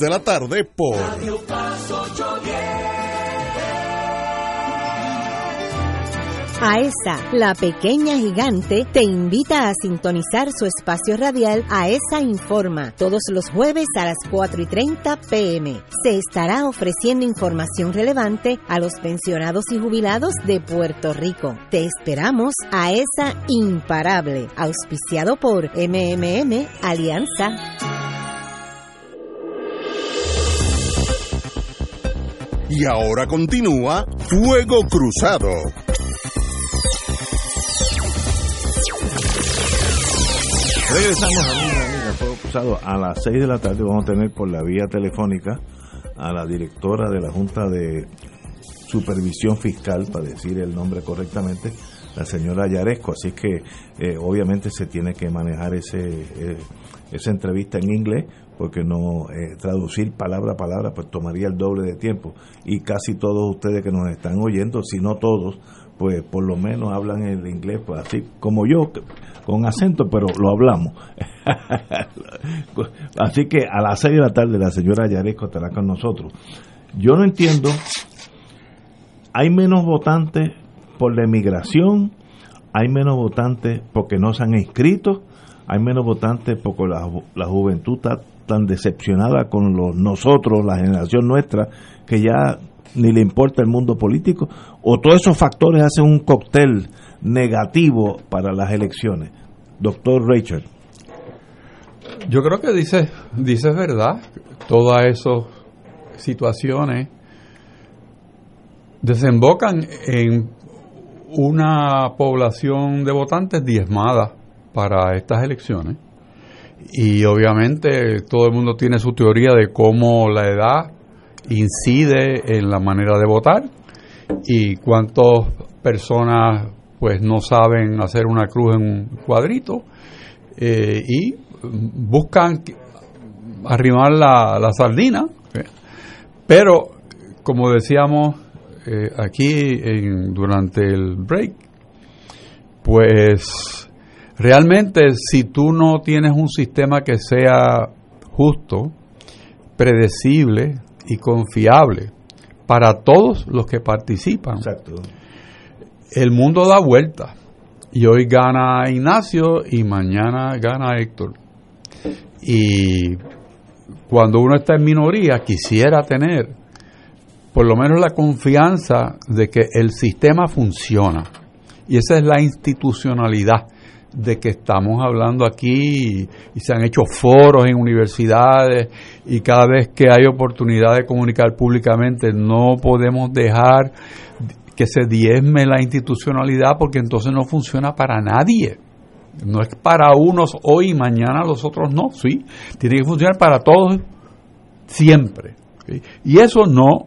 de la tarde por Radio Paz 810. AESA, la pequeña gigante, te invita a sintonizar su espacio radial AESA Informa todos los jueves a las 4 y 30 pm. Se estará ofreciendo información relevante a los pensionados y jubilados de Puerto Rico. Te esperamos a AESA Imparable, auspiciado por MMM Alianza. Y ahora continúa Fuego Cruzado. Regresamos, amigas, amigas, Fuego Cruzado. A las 6 de la tarde vamos a tener por la vía telefónica a la directora de la Junta de Supervisión Fiscal, para decir el nombre correctamente, la señora Yaresco. Así que eh, obviamente se tiene que manejar ese, eh, esa entrevista en inglés, porque no eh, traducir palabra a palabra pues tomaría el doble de tiempo. Y casi todos ustedes que nos están oyendo, si no todos, pues por lo menos hablan el inglés, pues así como yo, con acento, pero lo hablamos. así que a las 6 de la tarde la señora Yaresco estará con nosotros. Yo no entiendo, hay menos votantes por la emigración, hay menos votantes porque no se han inscrito, hay menos votantes porque la, juventud está tan decepcionada con los nosotros, la generación nuestra, que ya ni le importa el mundo político, o todos esos factores hacen un cóctel negativo para las elecciones. Doctor Rachel. Yo creo que dice, dice verdad, todas esas situaciones desembocan en una población de votantes diezmada para estas elecciones. Y obviamente todo el mundo tiene su teoría de cómo la edad incide en la manera de votar y cuántas personas pues no saben hacer una cruz en un cuadrito eh, y buscan arrimar la, la sardina. Pero, como decíamos eh, aquí en, durante el break, pues realmente si tú no tienes un sistema que sea justo, predecible y confiable para todos los que participan, el mundo da vuelta. Y hoy gana Ignacio y mañana gana Héctor. Y cuando uno está en minoría, quisiera tener por lo menos la confianza de que el sistema funciona. Y esa es la institucionalidad de que estamos hablando aquí y se han hecho foros en universidades y cada vez que hay oportunidad de comunicar públicamente no podemos dejar que se diezme la institucionalidad porque entonces no funciona para nadie. No es para unos hoy y mañana los otros no, sí. Tiene que funcionar para todos siempre. Y eso no,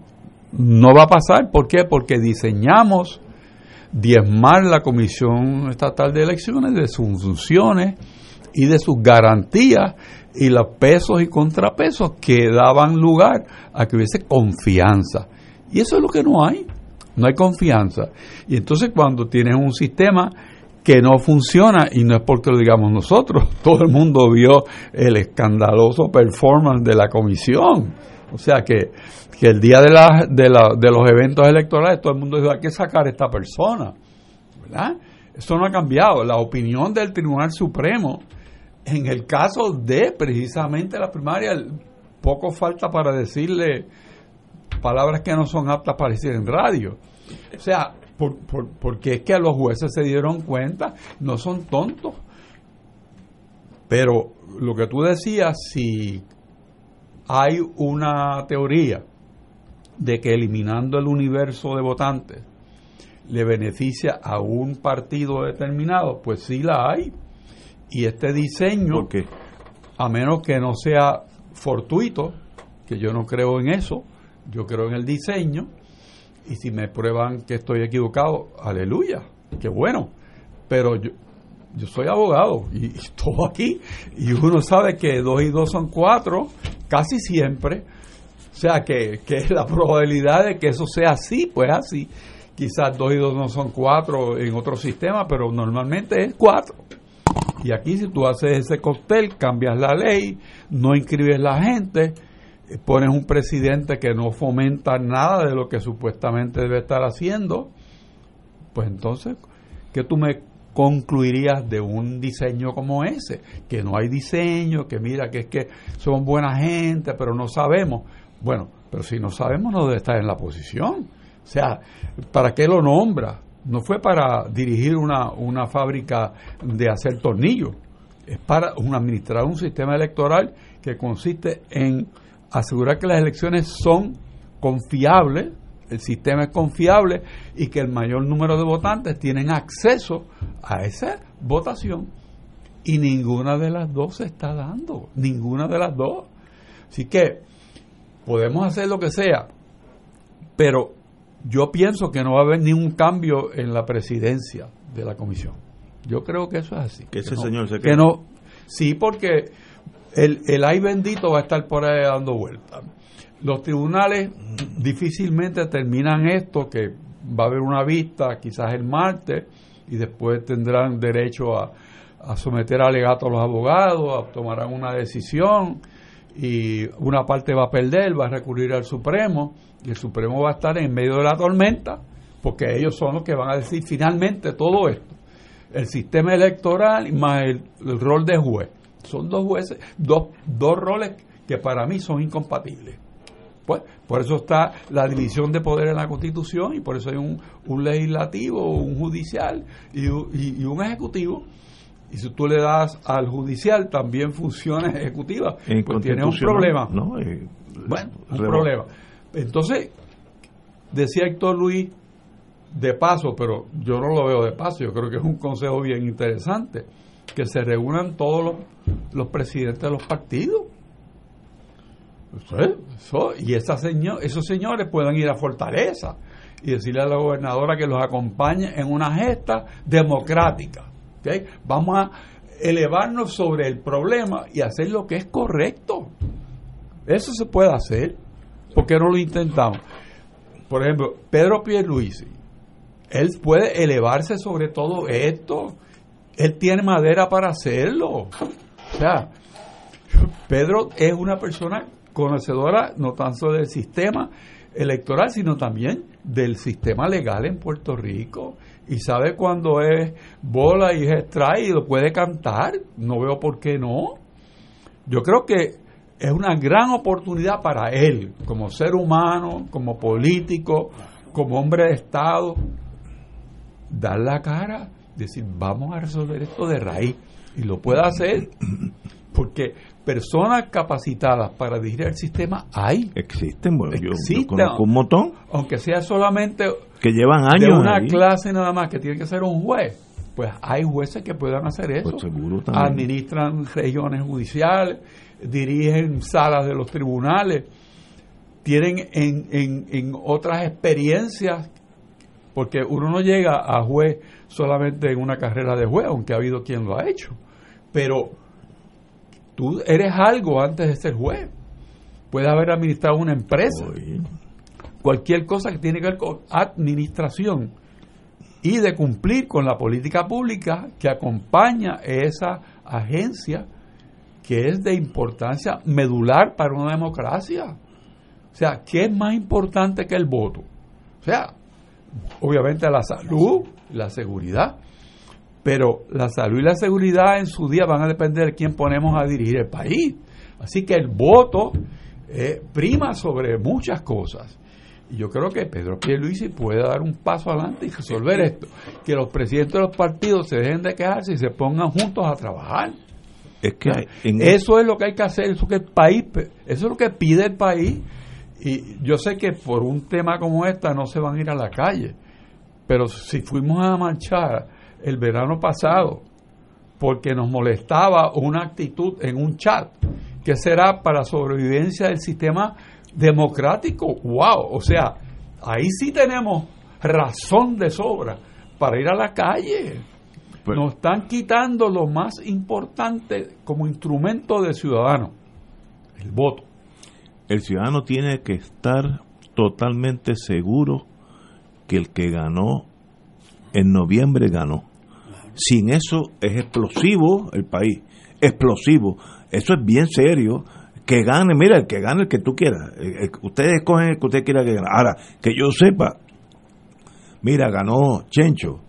no va a pasar. ¿Por qué? Porque diseñamos diezmar la Comisión Estatal de Elecciones de sus funciones y de sus garantías y los pesos y contrapesos que daban lugar a que hubiese confianza. Y eso es lo que no hay. No hay confianza. Y entonces cuando tienes un sistema que no funciona, y no es porque lo digamos nosotros, todo el mundo vio el escandaloso performance de la comisión. O sea que, que el día de, la, de, la, de los eventos electorales todo el mundo dijo, hay que sacar a esta persona. ¿Verdad? Eso no ha cambiado. La opinión del Tribunal Supremo, en el caso de precisamente la primaria, poco falta para decirle palabras que no son aptas para decir en radio. O sea, por, porque es que los jueces se dieron cuenta, no son tontos. Pero lo que tú decías, si hay una teoría de que eliminando el universo de votantes le beneficia a un partido determinado, pues sí la hay. Y este diseño, a menos que no sea fortuito, que yo no creo en eso, yo creo en el diseño, y si me prueban que estoy equivocado, aleluya, qué bueno. Pero yo, yo soy abogado y, todo aquí, y uno sabe que dos y dos son cuatro, casi siempre. O sea, que, que la probabilidad de que eso sea así, pues así. Quizás dos y dos no son cuatro en otro sistema, pero normalmente es cuatro. Y aquí si tú haces ese cóctel, cambias la ley, no inscribes la gente, eh, pones un presidente que no fomenta nada de lo que supuestamente debe estar haciendo, pues entonces, ¿qué tú me concluirías de un diseño como ese? Que no hay diseño, que mira que es que son buena gente, pero no sabemos. Bueno, pero si no sabemos no debe estar en la posición. O sea, ¿para qué lo nombra? No fue para dirigir una, una fábrica de hacer tornillos, es para administrar un sistema electoral que consiste en asegurar que las elecciones son confiables, el sistema es confiable y que el mayor número de votantes tienen acceso a esa votación. Y ninguna de las dos se está dando, ninguna de las dos. Así que podemos hacer lo que sea, pero yo pienso que no va a haber ningún cambio en la presidencia de la comisión. Yo creo que eso es así. Que ese señor se que no, sí, porque el, el ay bendito va a estar por ahí dando vueltas. Los tribunales difícilmente terminan esto, que va a haber una vista quizás el martes y después tendrán derecho a, a someter alegato a los abogados, tomarán una decisión y una parte va a perder, va a recurrir al Supremo y el Supremo va a estar en medio de la tormenta porque ellos son los que van a decir finalmente todo esto. El sistema electoral más el, rol de juez. Son dos jueces, dos, dos roles que para mí son incompatibles. Pues, por eso está la división de poder en la Constitución y por eso hay un, un legislativo, un judicial y, y, y un ejecutivo y si tú le das al judicial también funciones ejecutivas, pues tienes un problema. ¿no? Eh, bueno, un problema. Entonces, decía Héctor Luis, de paso, pero yo no lo veo de paso, yo creo que es un consejo bien interesante, que se reúnan todos los, los presidentes de los partidos. Y señor, esos señores puedan ir a Fortaleza y decirle a la gobernadora que los acompañe en una gesta democrática Vamos a elevarnos sobre el problema y hacer lo que es correcto. Eso se puede hacer. ¿Por qué no lo intentamos? Por ejemplo, Pedro Pierluisi, él puede elevarse sobre todo esto. Él tiene madera para hacerlo. O sea, Pedro es una persona conocedora no tan solo del sistema electoral, sino también del sistema legal en Puerto Rico y sabe cuando es bola y es strike y lo puede cantar. No veo por qué no. Yo creo que es una gran oportunidad para él, como ser humano, como político, como hombre de Estado, dar la cara, decir, vamos a resolver esto de raíz. Y lo puede hacer porque personas capacitadas para dirigir el sistema hay. Existen, bueno, yo, conozco un montón. Aunque sea solamente que llevan años de una clase nada más que tiene que ser un juez, Pues hay jueces que puedan hacer eso. Pues seguro también. Administran regiones judiciales, dirigen salas de los tribunales, tienen en, en, en otras experiencias, porque uno no llega a juez solamente en una carrera de juez, aunque ha habido quien lo ha hecho. Pero tú eres algo antes de ser juez. Puedes haber administrado una empresa. Cualquier cosa que tiene que ver con administración y de cumplir con la política pública que acompaña esa agencia que es de importancia medular para una democracia. O sea, ¿qué es más importante que el voto? O sea, obviamente la salud, la seguridad, pero la salud y la seguridad en su día van a depender de quién ponemos a dirigir el país. Así que el voto eh, prima sobre muchas cosas. Y yo creo que Pedro Pierluisi puede dar un paso adelante y resolver esto. Que los presidentes de los partidos se dejen de quejarse y se pongan juntos a trabajar. Es que eso es lo que hay que hacer, eso que el país, eso es lo que pide el país. Y yo sé que por un tema como esta no se van a ir a la calle, pero si fuimos a marchar el verano pasado porque nos molestaba una actitud en un chat que será para sobrevivencia del sistema democrático. ¡Wow! O sea, ahí sí tenemos razón de sobra para ir a la calle. Pues nos están quitando lo más importante como instrumento de ciudadano, el voto. El ciudadano tiene que estar totalmente seguro que el que ganó en noviembre ganó. Sin eso es explosivo el país, explosivo. Eso es bien serio. Que gane, mira, el que gane el que tú quieras. Ustedes escogen el que usted quiera que gane. Ahora, que yo sepa, mira, ganó Chencho.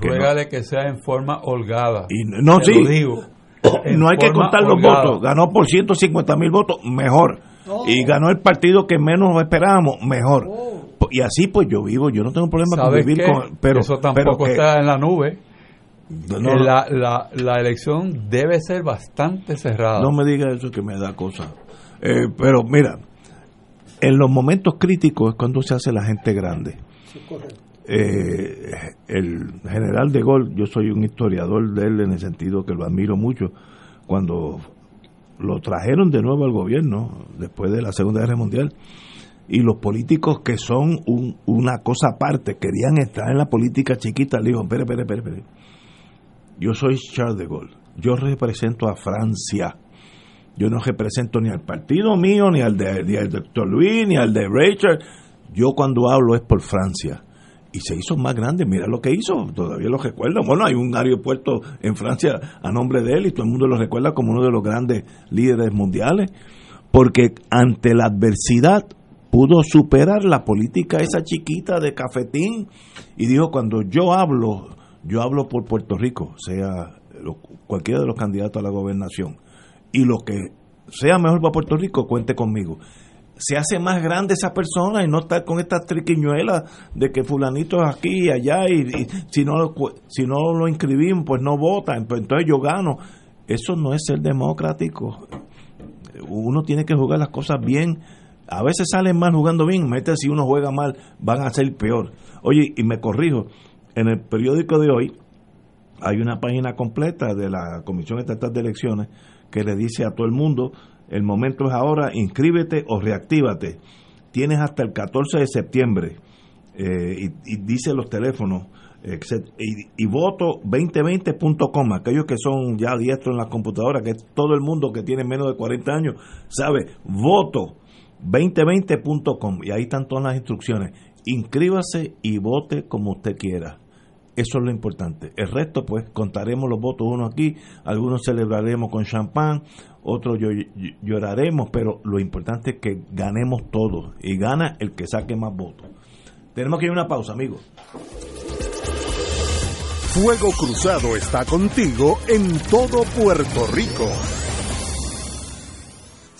Que que sea en forma holgada. Y no, sí. digo, no hay que contar los votos. Ganó por 150 mil votos, mejor. Y ganó el partido que menos esperábamos, mejor. Oh. Y así pues yo vivo, yo no tengo problema con vivir con... Pero, Eso tampoco está en la nube la, la, la, elección debe ser bastante cerrada. No me diga eso que me da cosa. Eh, pero mira, en los momentos críticos es cuando se hace la gente grande. Eh, el general de Gaulle, yo soy un historiador de él en el sentido que lo admiro mucho, cuando lo trajeron de nuevo al gobierno después de la Segunda Guerra Mundial y los políticos que son una cosa aparte querían estar en la política chiquita, le digo, espere, espere, espere, espere yo soy Charles de Gaulle. Yo represento a Francia. Yo no represento ni al partido mío, ni al de, ni al Luis, ni al de Rachel. Yo cuando hablo es por Francia. Y se hizo más grande, mira lo que hizo, todavía lo recuerdo. Bueno, hay un aeropuerto en Francia a nombre de él y todo el mundo lo recuerda como uno de los grandes líderes mundiales, porque ante la adversidad pudo superar la política esa chiquita de cafetín y dijo, cuando yo hablo, yo hablo por Puerto Rico, sea cualquiera de los candidatos a la gobernación, y lo que sea mejor para Puerto Rico, cuente conmigo. Se hace más grande esa persona y no estar con estas triquiñuelas de que fulanito es aquí y allá y, si no si no lo inscribimos pues no votan, pues entonces yo gano. Eso no es ser democrático. Uno tiene que jugar las cosas bien. A veces salen mal jugando bien, mete si uno juega mal van a ser peor. Oye, y me corrijo, en el periódico de hoy hay una página completa de la Comisión Estatal de Elecciones que le dice a todo el mundo, el momento es ahora, inscríbete o reactívate. Tienes hasta el 14 de septiembre eh, y, dice los teléfonos y, y, voto 2020.com, aquellos que son ya diestros en la computadora, que todo el mundo que tiene menos de 40 años sabe, voto 2020.com y ahí están todas las instrucciones. Inscríbase y vote como usted quiera. Eso es lo importante. El resto, pues, contaremos los votos uno aquí, algunos celebraremos con champán, otros lloraremos, pero lo importante es que ganemos todos y gana el que saque más votos. Tenemos que ir a una pausa, amigos. Fuego Cruzado está contigo en todo Puerto Rico.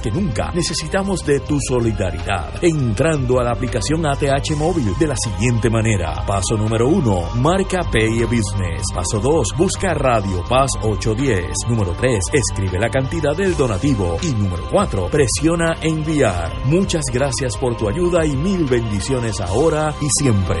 que nunca necesitamos de tu solidaridad. Entrando a la aplicación ATH móvil de la siguiente manera. Paso número uno, marca Pay Business. Paso 2, busca Radio Paz 810. Número 3, escribe la cantidad del donativo. Y número 4, presiona enviar. Muchas gracias por tu ayuda y mil bendiciones ahora y siempre.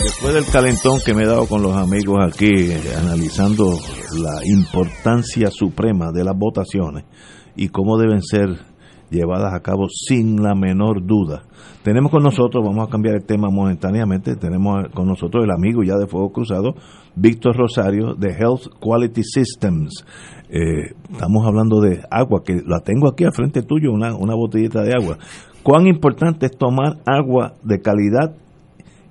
Después del calentón que me he dado con los amigos aquí, eh, analizando la importancia suprema de las votaciones y cómo deben ser llevadas a cabo sin la menor duda. Tenemos con nosotros, vamos a cambiar el tema momentáneamente, tenemos con nosotros el amigo ya de Fuego Cruzado, Víctor Rosario, de Health Quality Systems. Eh, estamos hablando de agua, que la tengo aquí al frente tuyo, una, una botellita de agua. ¿Cuán importante es tomar agua de calidad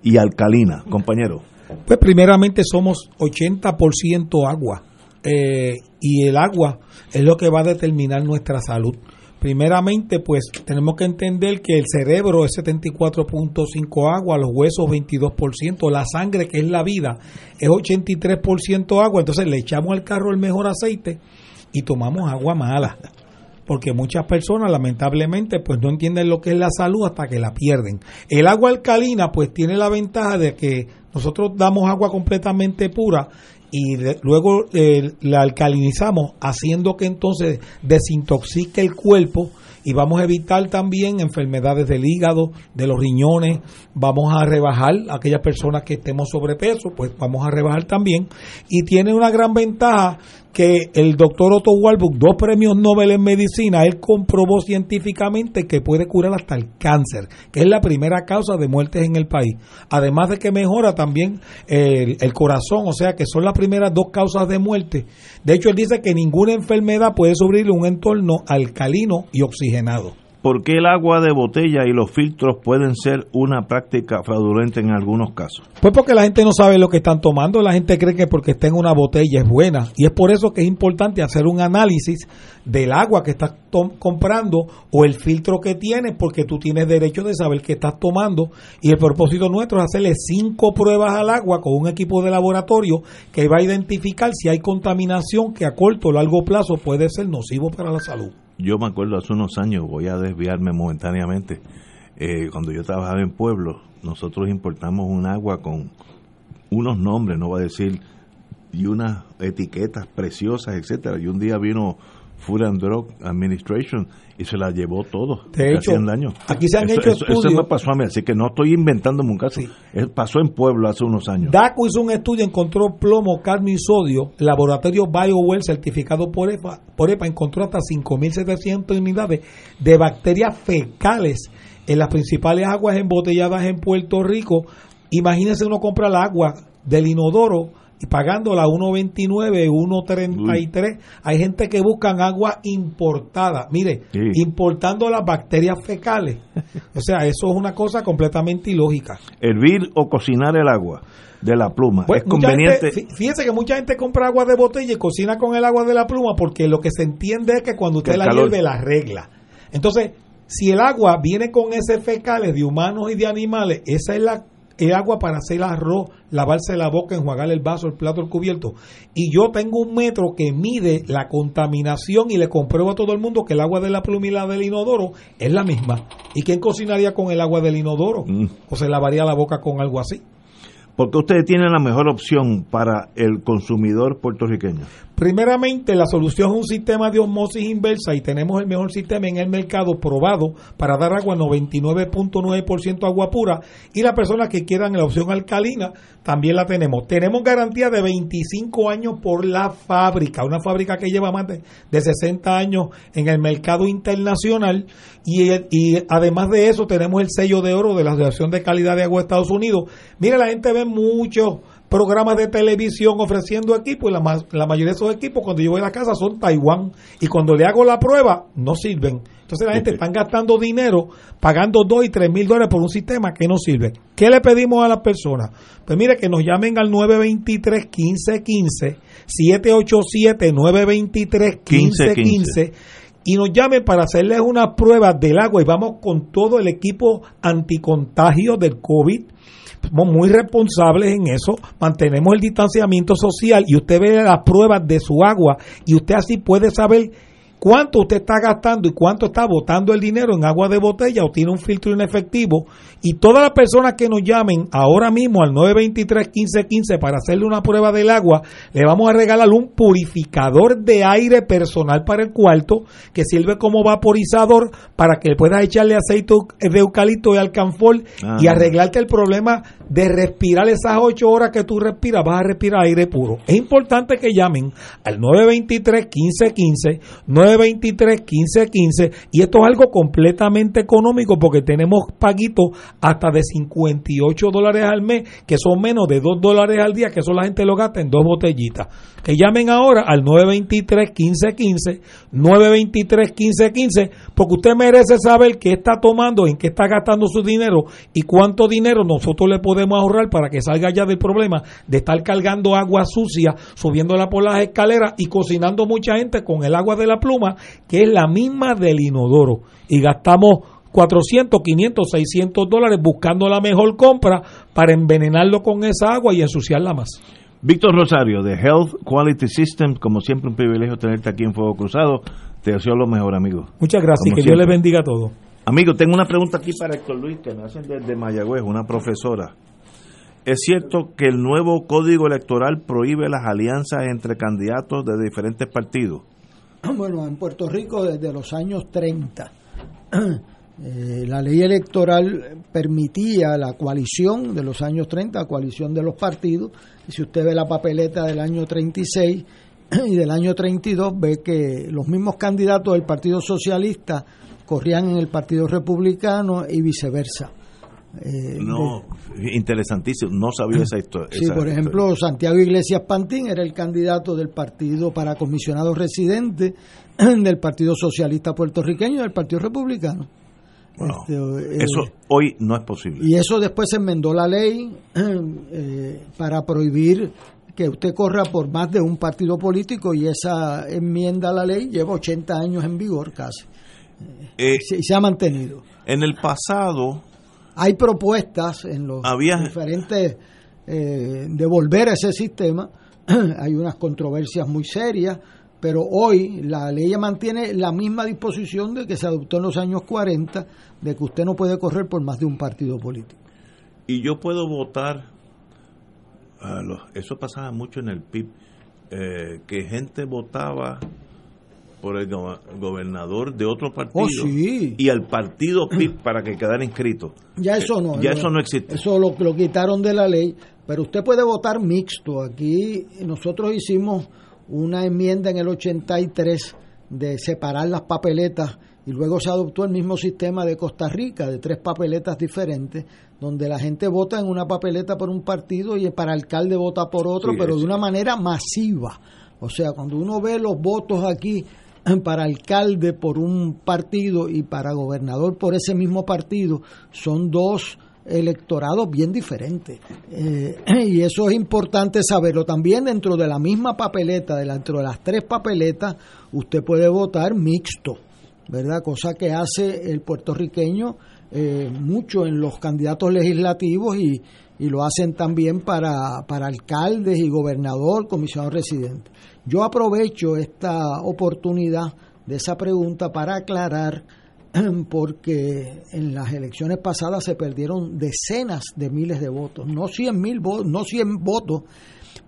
y alcalina, compañero? Pues primeramente somos 80% agua eh, y el agua es lo que va a determinar nuestra salud. Primeramente, pues tenemos que entender que el cerebro es 74.5 agua, los huesos 22%, la sangre, que es la vida, es 83% agua. Entonces le echamos al carro el mejor aceite y tomamos agua mala. Porque muchas personas lamentablemente pues no entienden lo que es la salud hasta que la pierden. El agua alcalina pues tiene la ventaja de que nosotros damos agua completamente pura y luego eh, la alcalinizamos haciendo que entonces desintoxique el cuerpo y vamos a evitar también enfermedades del hígado, de los riñones, vamos a rebajar aquellas personas que estemos sobrepeso, pues vamos a rebajar también y tiene una gran ventaja que el doctor Otto Warburg, dos premios Nobel en medicina, él comprobó científicamente que puede curar hasta el cáncer, que es la primera causa de muertes en el país. Además de que mejora también el, corazón, o sea que son las primeras dos causas de muerte. De hecho, él dice que ninguna enfermedad puede en un entorno alcalino y oxigenado. ¿Por qué el agua de botella y los filtros pueden ser una práctica fraudulenta en algunos casos? Pues porque la gente no sabe lo que están tomando, la gente cree que porque está en una botella es buena y es por eso que es importante hacer un análisis del agua que estás to- comprando o el filtro que tienes porque tú tienes derecho de saber qué estás tomando y el propósito nuestro es hacerle cinco pruebas al agua con un equipo de laboratorio que va a identificar si hay contaminación que a corto o largo plazo puede ser nocivo para la salud. Yo me acuerdo hace unos años, voy a desviarme momentáneamente, eh, cuando yo trabajaba en Pueblo, nosotros importamos un agua con unos nombres, no voy a decir, y unas etiquetas preciosas, etcétera. Y un día vino Food and Drug Administration y se la llevó todo. De hecho, hacían daño. aquí se han Eso- hecho eso, eso estudios- me pasó a mí, así que no estoy inventándome un caso. Él pasó en Pueblo hace unos años. DACO hizo un estudio, encontró plomo, cadmio y sodio. El laboratorio BioWell, certificado por EPA, por EPA encontró hasta 5.700 unidades de bacterias fecales en las principales aguas embotelladas en Puerto Rico. Imagínense uno compra el agua del inodoro y pagándola a 1.29, 1.33. Hay gente que buscan agua importada. Mire, Sí. importando las bacterias fecales. O sea, eso es una cosa completamente ilógica. Hervir o cocinar el agua de la pluma Pues, es conveniente. gente- fí- fíjese que mucha gente compra agua de botella y cocina con el agua de la pluma porque lo que se entiende es que cuando usted la calor. hierve la regla. Entonces, si el agua viene con ese fecales de humanos y de animales, esa es la el agua para hacer arroz, lavarse la boca, enjuagar el vaso, el plato, el cubierto. Y yo tengo un metro que mide la contaminación y le compruebo a todo el mundo que el agua de la pluma y la del inodoro es la misma. ¿Y quién cocinaría con el agua del inodoro? Mm. ¿O se lavaría la boca con algo así? Porque ustedes tienen la mejor opción para el consumidor puertorriqueño. Primeramente, la solución es un sistema de osmosis inversa y tenemos el mejor sistema en el mercado probado para dar agua 99.9% agua pura y las personas que quieran la opción alcalina también la tenemos. Tenemos garantía de 25 años por la fábrica, una fábrica que lleva más de, de 60 años en el mercado internacional y, además de eso tenemos el sello de oro de la Asociación de Calidad de Agua de Estados Unidos. Mira, la gente ve mucho programas de televisión ofreciendo equipos y la, la, mayoría de esos equipos cuando yo voy a la casa son Taiwán y cuando le hago la prueba no sirven. Entonces la gente está gastando dinero pagando 2 y 3 mil dólares por un sistema que no sirve. ¿Qué le pedimos a las personas? Pues mire que nos llamen al 923-1515, 787-923-1515 y nos llamen para hacerles una prueba del agua y vamos con todo el equipo anticontagio del COVID somos muy responsables en eso, mantenemos el distanciamiento social y usted ve las pruebas de su agua y usted así puede saber cuánto usted está gastando y cuánto está botando el dinero en agua de botella o tiene un filtro inefectivo. Y todas las personas que nos llamen ahora mismo al 923-1515 para hacerle una prueba del agua, le vamos a regalar un purificador de aire personal para el cuarto que sirve como vaporizador para que puedas echarle aceite de eucalipto y alcanfor y arreglarte el problema de respirar esas ocho horas que tú respiras, vas a respirar aire puro. Es importante que llamen al 923-1515, 923-1515 y esto es algo completamente económico porque tenemos paguitos hasta de 58 dólares al mes, que son menos de 2 dólares al día, que eso la gente lo gasta en dos botellitas. Que llamen ahora al 923-1515, 923-1515, porque usted merece saber qué está tomando, en qué está gastando su dinero y cuánto dinero nosotros le podemos ahorrar para que salga ya del problema de estar cargando agua sucia, subiéndola por las escaleras y cocinando mucha gente con el agua de la pluma, que es la misma del inodoro. Y gastamos 400, 500, 600 dólares buscando la mejor compra para envenenarlo con esa agua y ensuciarla más. Víctor Rosario, de Health Quality System, como siempre un privilegio tenerte aquí en Fuego Cruzado. Te deseo lo mejor, amigo. Muchas gracias, que Dios le bendiga a todos. Amigo, tengo una pregunta aquí para Héctor Luis, que me hacen desde Mayagüez, una profesora. ¿Es cierto que el nuevo código electoral prohíbe las alianzas entre candidatos de diferentes partidos? Bueno, en Puerto Rico desde los años 30 eh, la ley electoral permitía la coalición de los años 30, la coalición de los partidos, y si usted ve la papeleta del año 36 y del año 32, ve que los mismos candidatos del Partido Socialista corrían en el Partido Republicano y viceversa. Eh, no, interesantísimo, no sabía esa historia. Sí, por ejemplo, Santiago Iglesias Pantín era el candidato del partido para comisionado residente del Partido Socialista puertorriqueño y del Partido Republicano. Este, eh, eso hoy no es posible. Y eso después se enmendó la ley eh, para prohibir que usted corra por más de un partido político y esa enmienda a la ley lleva 80 años en vigor casi. y se ha mantenido. En el pasado hay propuestas en los diferentes eh, de volver a ese sistema. Hay unas controversias muy serias, pero hoy la ley mantiene la misma disposición de que se adoptó en los años 40, de que usted no puede correr por más de un partido político. Y yo puedo votar, eso pasaba mucho en el PIB, eh, que gente votaba por el gobernador de otro partido oh, y al partido PIB para que quedara inscrito. Ya eso no. Ya eso no existe. Eso lo, lo quitaron de la ley, pero usted puede votar mixto. Aquí nosotros hicimos una enmienda en el 83 de separar las papeletas y luego se adoptó el mismo sistema de Costa Rica, de tres papeletas diferentes, donde la gente vota en una papeleta por un partido y para alcalde vota por otro, pero de una manera masiva. O sea, cuando uno ve los votos aquí para alcalde por un partido y para gobernador por ese mismo partido son dos electorados bien diferentes. Eh, y eso es importante saberlo. También dentro de la misma papeleta, dentro de las tres papeletas, usted puede votar mixto, ¿verdad? Cosa que hace el puertorriqueño eh, mucho en los candidatos legislativos y, lo hacen también para, para alcaldes y gobernador, comisionado residente. Yo aprovecho esta oportunidad de esa pregunta para aclarar porque en las elecciones pasadas se perdieron decenas de miles de votos, no 100 mil votos, no 100 votos,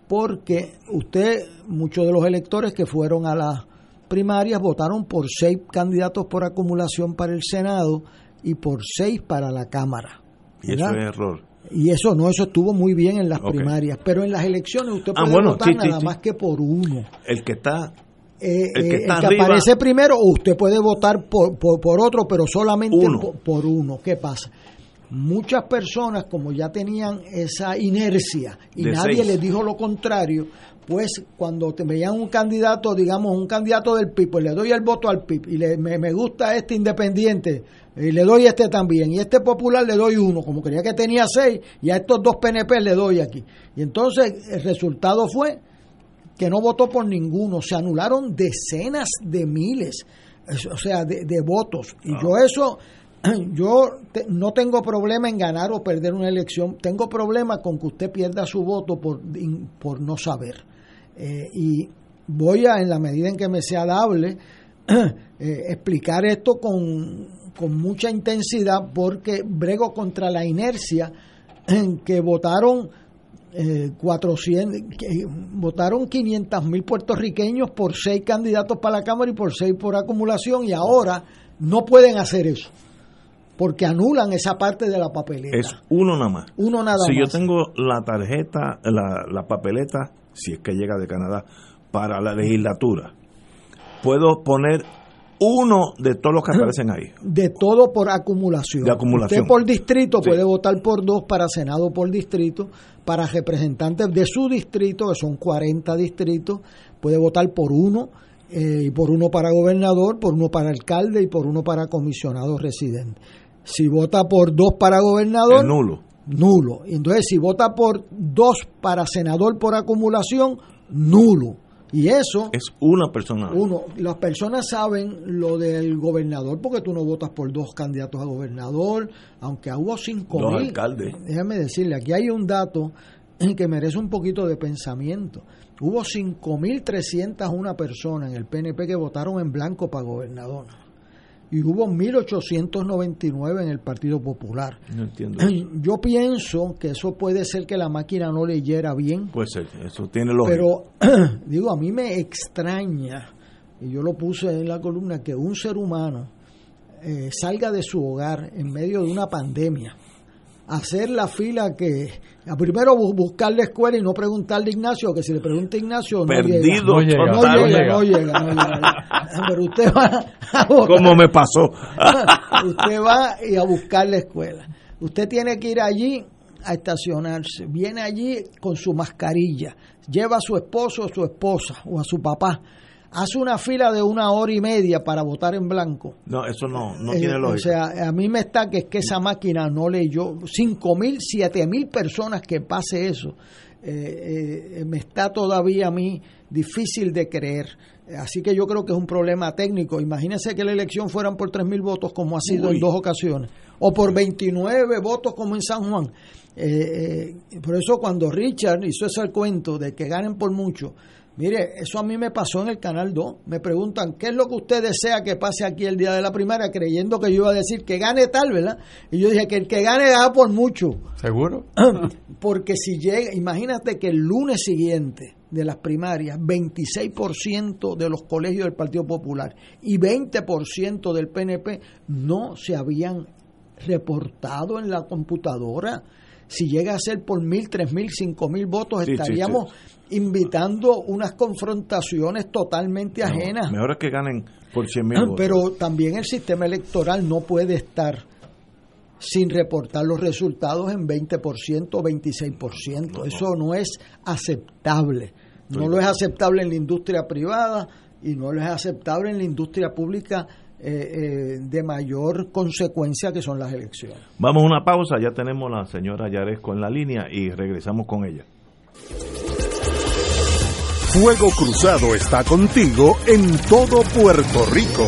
porque usted, muchos de los electores que fueron a las primarias votaron por seis candidatos por acumulación para el Senado y por seis para la Cámara. Y eso es error. Y eso no, eso estuvo muy bien en las primarias, pero en las elecciones usted Ah, puede bueno, votar sí, nada sí. más que por uno. El que está Eh, El que eh, el que aparece primero, usted puede votar por, por, por otro, pero solamente Uno. Por, por uno. ¿Qué pasa? Muchas personas, como ya tenían esa inercia y De nadie seis. les dijo lo contrario, pues cuando te veían un candidato, digamos, un candidato del PIB, pues le doy el voto al PIB y le, me, me gusta este independiente y le doy este también y este popular le doy uno, como creía que tenía seis y a estos dos PNP le doy aquí. Y entonces el resultado fue que no votó por ninguno, se anularon decenas de miles, es- o sea, de, de votos. Y yo eso, yo te- no tengo problema en ganar o perder una elección, tengo problema con que usted pierda su voto por, por no saber. Eh, y voy a, en la medida en que me sea dable, eh, explicar esto con, con mucha intensidad porque brego contra la inercia en que votaron eh, 400, que votaron 500 mil puertorriqueños por seis candidatos para la Cámara y por seis por acumulación y ahora no pueden hacer eso porque anulan esa parte de la papeleta. es uno nada más. Uno nada si más. yo tengo la tarjeta, la, la papeleta, si es que llega de Canadá, para la legislatura, puedo poner uno de todos los que aparecen ahí. De todo por acumulación. De acumulación. Usted por distrito Sí. puede votar por dos para Senado por distrito, para representantes de su distrito, que son 40 distritos, puede votar por uno, eh, y por uno para gobernador, por uno para alcalde y por uno para comisionado residente. Si vota por dos para gobernador, Es nulo. Nulo. Y Entonces, si vota por dos para senador por acumulación, nulo. Y eso Es una persona. uno, las personas saben lo del gobernador porque tú no votas por dos candidatos a gobernador, aunque hubo cinco Dos mil. alcaldes. Déjame decirle, aquí hay un dato que merece un poquito de pensamiento. Hubo 5.301 personas en el PNP que votaron en blanco para gobernador. Y hubo 1.899 en el Partido Popular. No entiendo. Yo pienso que eso puede ser que la máquina no leyera bien. Puede ser, eso tiene lógica. Pero, digo, a mí me extraña, y yo lo puse en la columna, que un ser humano eh, salga de su hogar en medio de una pandemia, hacer la fila que, a primero bu- buscar la escuela y no preguntarle a Ignacio, que si le pregunta a Ignacio, no Perdido llega. No llega, No llega, no llega, no llega. Pero usted va a. ¿Cómo me pasó? usted va y a buscar la escuela. Usted tiene que ir allí a estacionarse. Viene allí con su mascarilla. Lleva a su esposo o su esposa o a su papá. Hace una fila de una hora y media para votar en blanco. No, eso no, no Eh, tiene o lógica. sea, a mí me está que es que esa máquina no leyó. Cinco mil, siete mil personas que pase eso. eh, eh, me está todavía a mí difícil de creer. Así que yo creo que es un problema técnico. Imagínense que la elección fueran por tres mil votos como ha sido Uy. en dos ocasiones. O por 29 votos como en San Juan. Eh, eh, por eso cuando Richard hizo ese cuento de que ganen por mucho, mire, eso a mí me pasó en el Canal 2. Me preguntan, ¿qué es lo que usted desea que pase aquí el día de la primaria? Creyendo que yo iba a decir que gane tal, ¿verdad? Y yo dije que el que gane gana por mucho. ¿Seguro? Porque si llega, imagínate que el lunes siguiente de las primarias, 26% de los colegios del Partido Popular y 20% del PNP no se habían reportado en la computadora. Si llega a ser por mil, tres mil, cinco mil votos, Sí, sí, estaríamos invitando unas confrontaciones totalmente ajenas. Mejor es que ganen por 100 mil Ah, votos. Pero también el sistema electoral no puede estar sin reportar los resultados en 20% o 26%. Eso no es aceptable. No lo es aceptable en la industria privada y no lo es aceptable en la industria pública eh, eh, de mayor consecuencia que son las elecciones. Vamos a una pausa, ya tenemos a la señora Yaresco en la línea y regresamos con ella. Fuego Cruzado está contigo en todo Puerto Rico.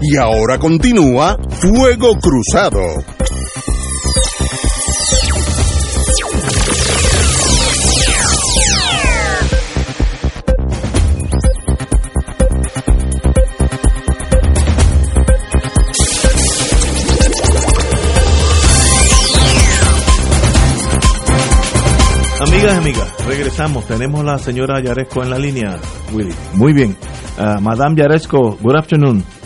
Y ahora continúa Fuego Cruzado. Amigas amigas, regresamos. Tenemos la señora Yaresco en la línea, Willy. Muy bien. Uh, Madame Yaresco, good afternoon.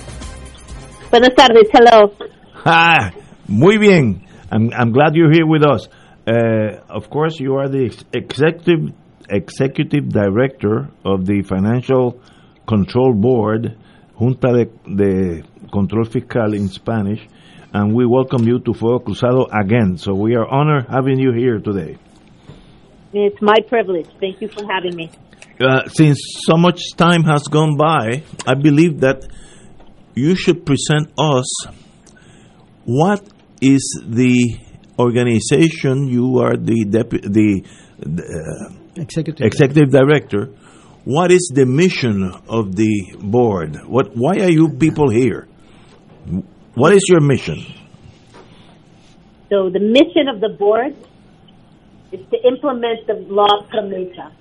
Buenas tardes, hello. Ah, muy bien. I'm, I'm glad you're here with us. Uh, of course, you are the executive executive director of the Financial Control Board, Junta de, de Control Fiscal in Spanish, and we welcome you to Fuego Cruzado again. So we are honored having you here today. It's my privilege. Thank you for having me. Uh, since so much time has gone by, I believe that you should present us what is the organization you are the depu- the, the uh, Executive. executive director. What is the mission of the board? What? Why are you people here? What is your mission? So the mission of the board is to implement the law Promesa.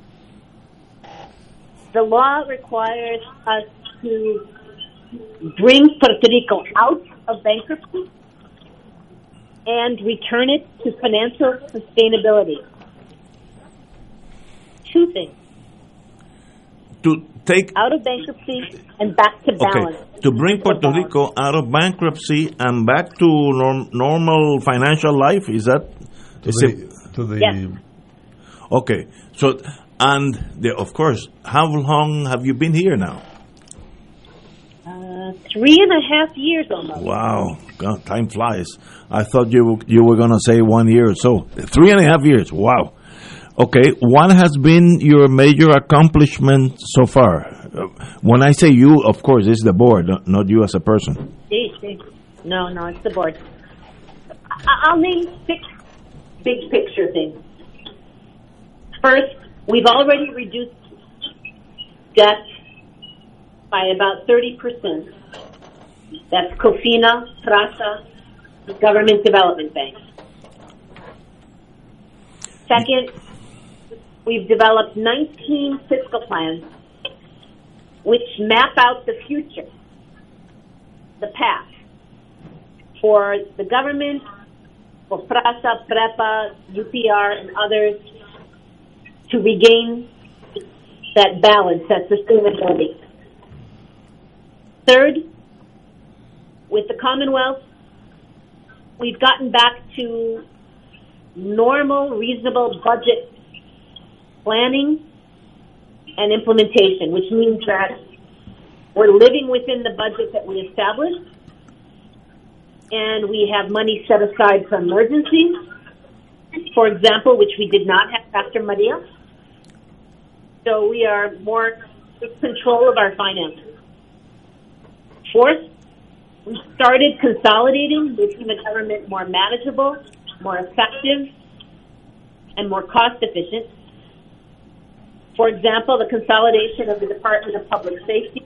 The law requires us to bring Puerto Rico out of bankruptcy and return it to financial sustainability. Two things. To take out of bankruptcy and back to balance. Okay. To bring Puerto Rico out of bankruptcy and back to norm, normal financial life, is that? To is the, it- to the Yes. okay. So, and the, of course, how long have you been here now? Uh, three and a half years almost. Wow, God, time flies. I thought you were- you were going to say one year or so. Three and a half years. Wow. Okay, what has been your major accomplishment so far? Uh, When I say you, of course, it's the board, not- you as a person. No, no, it's the board. I'll name six big picture things. First, we've already reduced debt by about 30%. That's COFINA, PRASA, Government Development Bank. Second, we've developed 19 fiscal plans which map out the future, the path for the government, for PRASA, PREPA, UPR, and others to regain that balance, that sustainability. Third, with the Commonwealth, we've gotten back to normal, reasonable budget planning and implementation, which means that we're living within the budget that we established and we have money set aside for emergencies, for example, which we did not have after Maria. So we are more in control of our finances. Fourth, we started consolidating, making the government more manageable, more effective, and more cost efficient. For example, the consolidation of the Department of Public Safety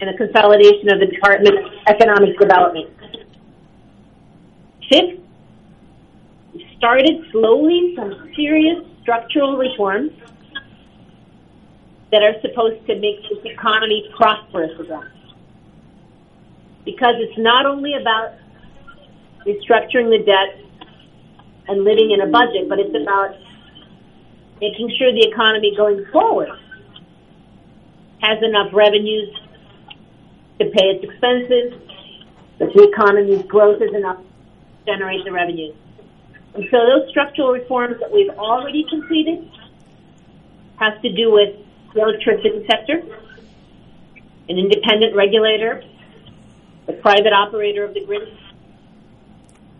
and the consolidation of the Department of Economic Development. Fifth, we started slowly some serious structural reforms that are supposed to make this economy prosperous again. Because it's not only about restructuring the debt and living in a budget, but it's about making sure the economy going forward has enough revenues to pay its expenses, that the economy's growth is enough to generate the revenues. And so those structural reforms that we've already completed has to do with the electricity sector, an independent regulator, the private operator of the grid,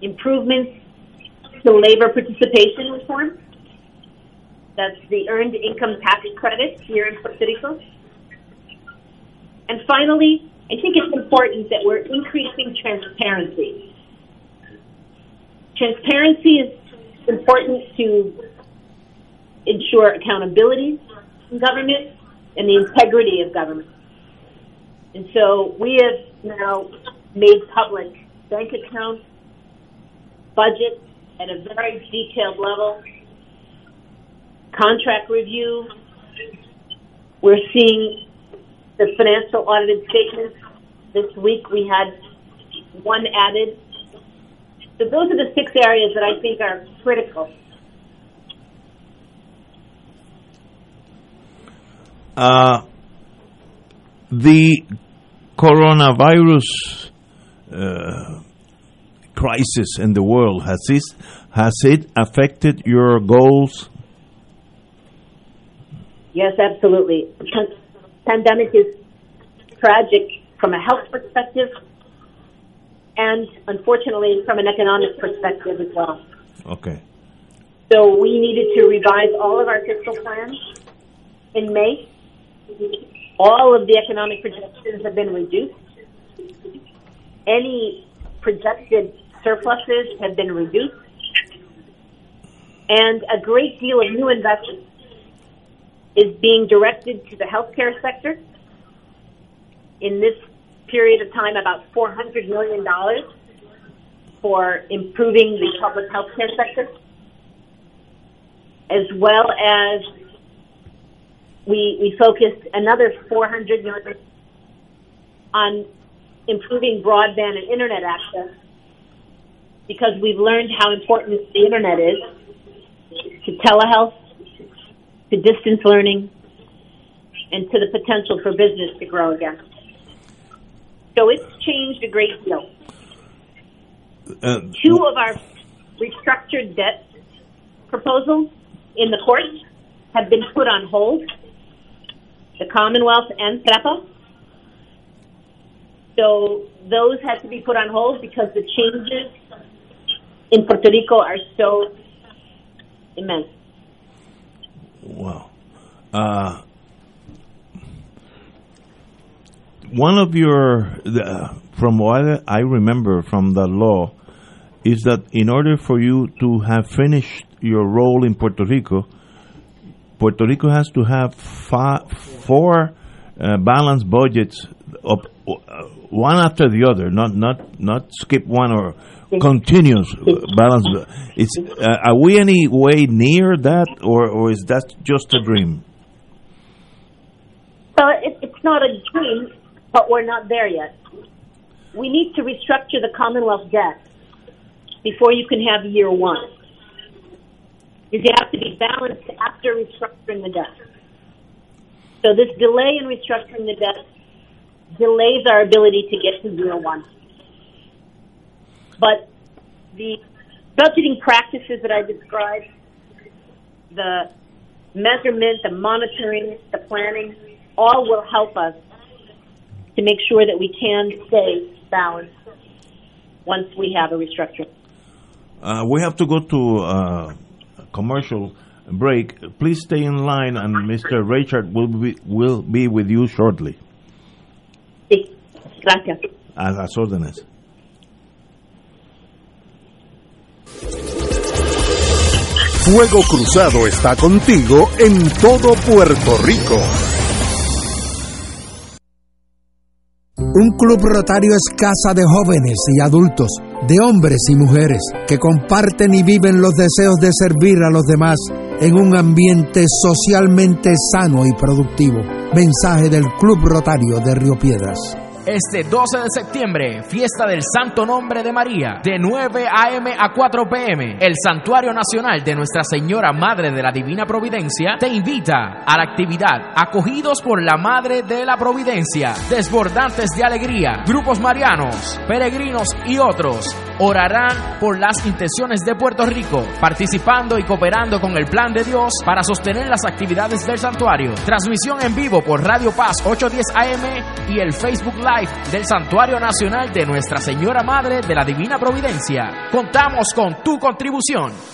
improvements to labor participation reform, that's the earned income tax credit here in Puerto Rico. And finally, I think it's important that we're increasing transparency. Transparency is important to ensure accountability in government and the integrity of government. And so we have now made public bank accounts, budgets at a very detailed level, contract review. We're seeing the financial audited statements. This week we had one added. So those are the six areas that I think are critical. Uh, the coronavirus uh, crisis in the world has this has it affected your goals? Yes, absolutely. Pandemic is tragic from a health perspective and unfortunately from an economic perspective as well. Okay. So we needed to revise all of our fiscal plans in May. All of the economic projections have been reduced. Any projected surpluses have been reduced. And a great deal of new investment is being directed to the healthcare sector. In this period of time, about $400 million for improving the public healthcare sector, as well as we, we focused another 400 million on improving broadband and internet access because we've learned how important the internet is to telehealth, to distance learning, and to the potential for business to grow again. So it's changed a great deal. Uh, Two of our restructured debt proposals in the courts have been put on hold the Commonwealth and TREPA. So those had to be put on hold because the changes in Puerto Rico are so immense. Wow. Uh, one of your, the, from what I remember from the law, is that in order for you to have finished your role in Puerto Rico, Puerto Rico has to have five, four uh, balanced budgets, of, uh, one after the other, not not not skip one or continuous balance. It's uh, are we any way near that, or or is that just a dream? Well, it, it's not a dream, but we're not there yet. We need to restructure the Commonwealth debt before you can have year one. Because you have to be balanced after restructuring the debt. So this delay in restructuring the debt delays our ability to get to year one. But the budgeting practices that I described, the measurement, the monitoring, the planning, all will help us to make sure that we can stay balanced once we have a restructuring. Uh, we have to go to uh, commercial break. Please stay in line, and Mr. Richard will be, will be with you shortly. Sí, gracias. A las órdenes. Fuego Cruzado está contigo en todo Puerto Rico. Un club rotario es casa de jóvenes y adultos, de hombres y mujeres, que comparten y viven los deseos de servir a los demás en un ambiente socialmente sano y productivo. Mensaje del Club Rotario de Río Piedras. Este 12 de septiembre, fiesta del Santo Nombre de María, de 9 a.m. a 4 p.m. El Santuario Nacional de Nuestra Señora Madre de la Divina Providencia te invita a la actividad Acogidos por la Madre de la Providencia, desbordantes de alegría, grupos marianos, peregrinos y otros orarán por las intenciones de Puerto Rico, participando y cooperando con el plan de Dios para sostener las actividades del santuario. Transmisión en vivo por Radio Paz 810 AM y el Facebook Live del Santuario Nacional de Nuestra Señora Madre de la Divina Providencia. Contamos con tu contribución.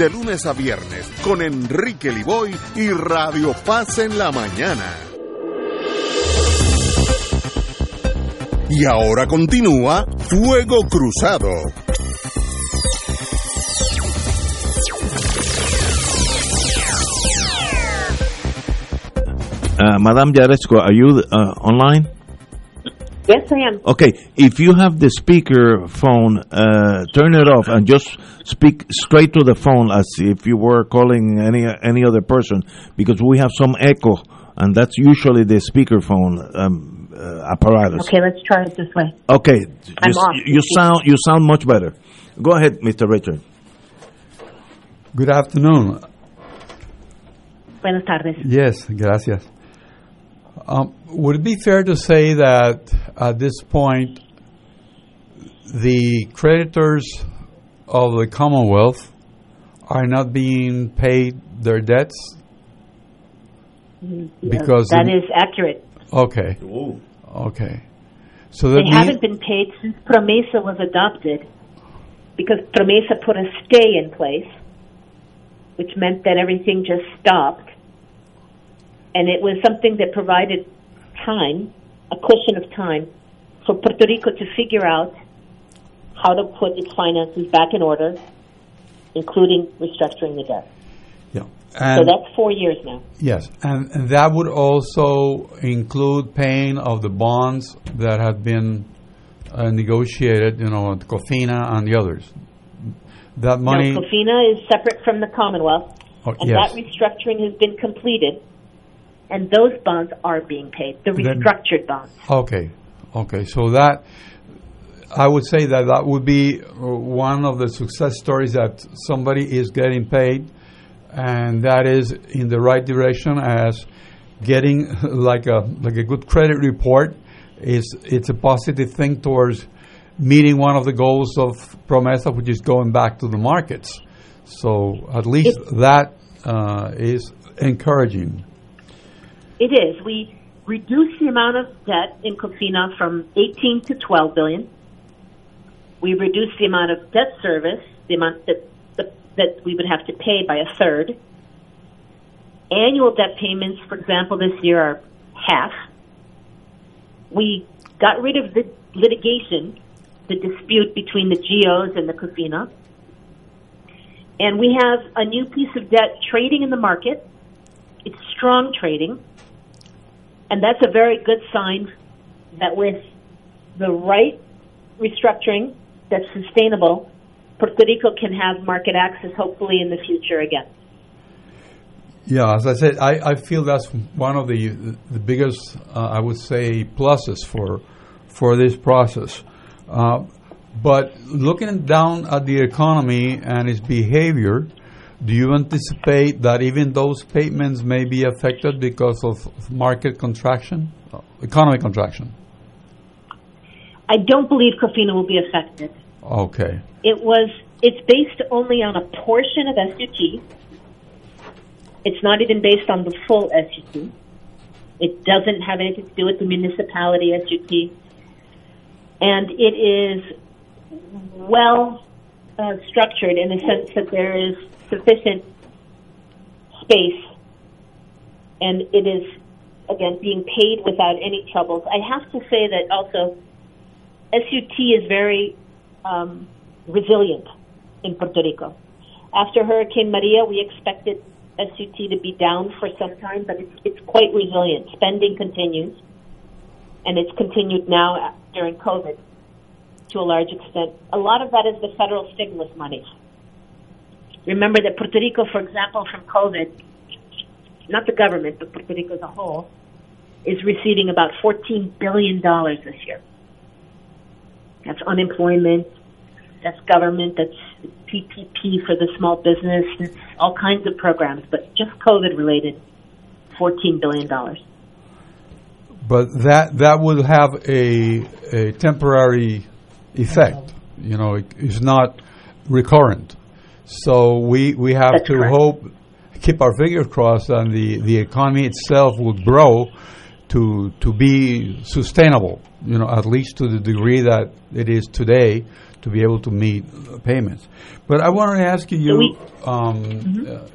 lunes a viernes con Enrique Liboy y Radio Paz en la mañana. Y ahora continúa Fuego Cruzado. Uh, Madame Yaresco, are you uh, online? Yes, I am. Okay, if you have the speaker phone, uh, turn it off and just speak straight to the phone as if you were calling any any other person, because we have some echo, and that's usually the speaker phone um, uh, apparatus. Okay, let's try it this way. Okay, I'm you, off. you sound you sound much better. Go ahead, Mr. Richard. Good afternoon. Buenas tardes. Yes, gracias. Um, would it be fair to say that at this point, the creditors of the Commonwealth are not being paid their debts? Because that in- is accurate. Okay. Okay. So that They mean- haven't been paid since Promesa was adopted because Promesa put a stay in place, which meant that everything just stopped. And it was something that provided time, a cushion of time, for Puerto Rico to figure out how to put its finances back in order, including restructuring the debt. Yeah. so that's four years now. Yes, and, and that would also include paying of the bonds that have been uh, negotiated, you know, COFINA and the others. That money. Now, COFINA is separate from the Commonwealth, Oh, and yes. that restructuring has been completed, and those bonds are being paid, the Then- restructured bonds. Okay, okay. So that I would say that that would be uh, one of the success stories that somebody is getting paid, and that is in the right direction as getting like a like a good credit report is it's a positive thing towards meeting one of the goals of Promesa, which is going back to the markets. So at least that uh, is encouraging. It is. We reduced the amount of debt in COFINA from 18 to 12 billion. We reduced the amount of debt service, the amount that that, that we would have to pay by a third. Annual debt payments, for example, this year are half. We got rid of the litigation, the dispute between the GOs and the COFINA. And we have a new piece of debt trading in the market. It's strong trading. And that's a very good sign that with the right restructuring that's sustainable, Puerto Rico can have market access hopefully in the future again. Yeah, as I said, I, I feel that's one of the the biggest, uh, I would say, pluses for for this process. Uh, but looking down at the economy and its behavior, do you anticipate that even those payments may be affected because of market contraction, uh, economic contraction? I don't believe COFINA will be affected. Okay. It was. It's based only on a portion of SUT. It's not even based on the full SUT. It doesn't have anything to do with the municipality SUT, and it is well uh, structured in the sense that there is sufficient space, and it is again being paid without any troubles. I have to say that also SUT is very um, resilient in Puerto Rico. After Hurricane Maria, we expected SUT to be down for some time, but it's, it's quite resilient. Spending continues, and it's continued now during COVID to a large extent. A lot of that is the federal stimulus money. Remember that Puerto Rico, for example, from COVID, not the government, but Puerto Rico as a whole, is receiving about $14 billion this year. That's unemployment, that's government, that's PPP for the small business, all kinds of programs, but just COVID related, $14 billion. But that that will have a, a temporary effect. You know, it, it's not recurrent. So we we have That's to correct. hope, keep our fingers crossed, and the, the economy itself will grow to to be sustainable. You know, at least to the degree that it is today, to be able to meet uh, payments. But I want to ask you. um, uh,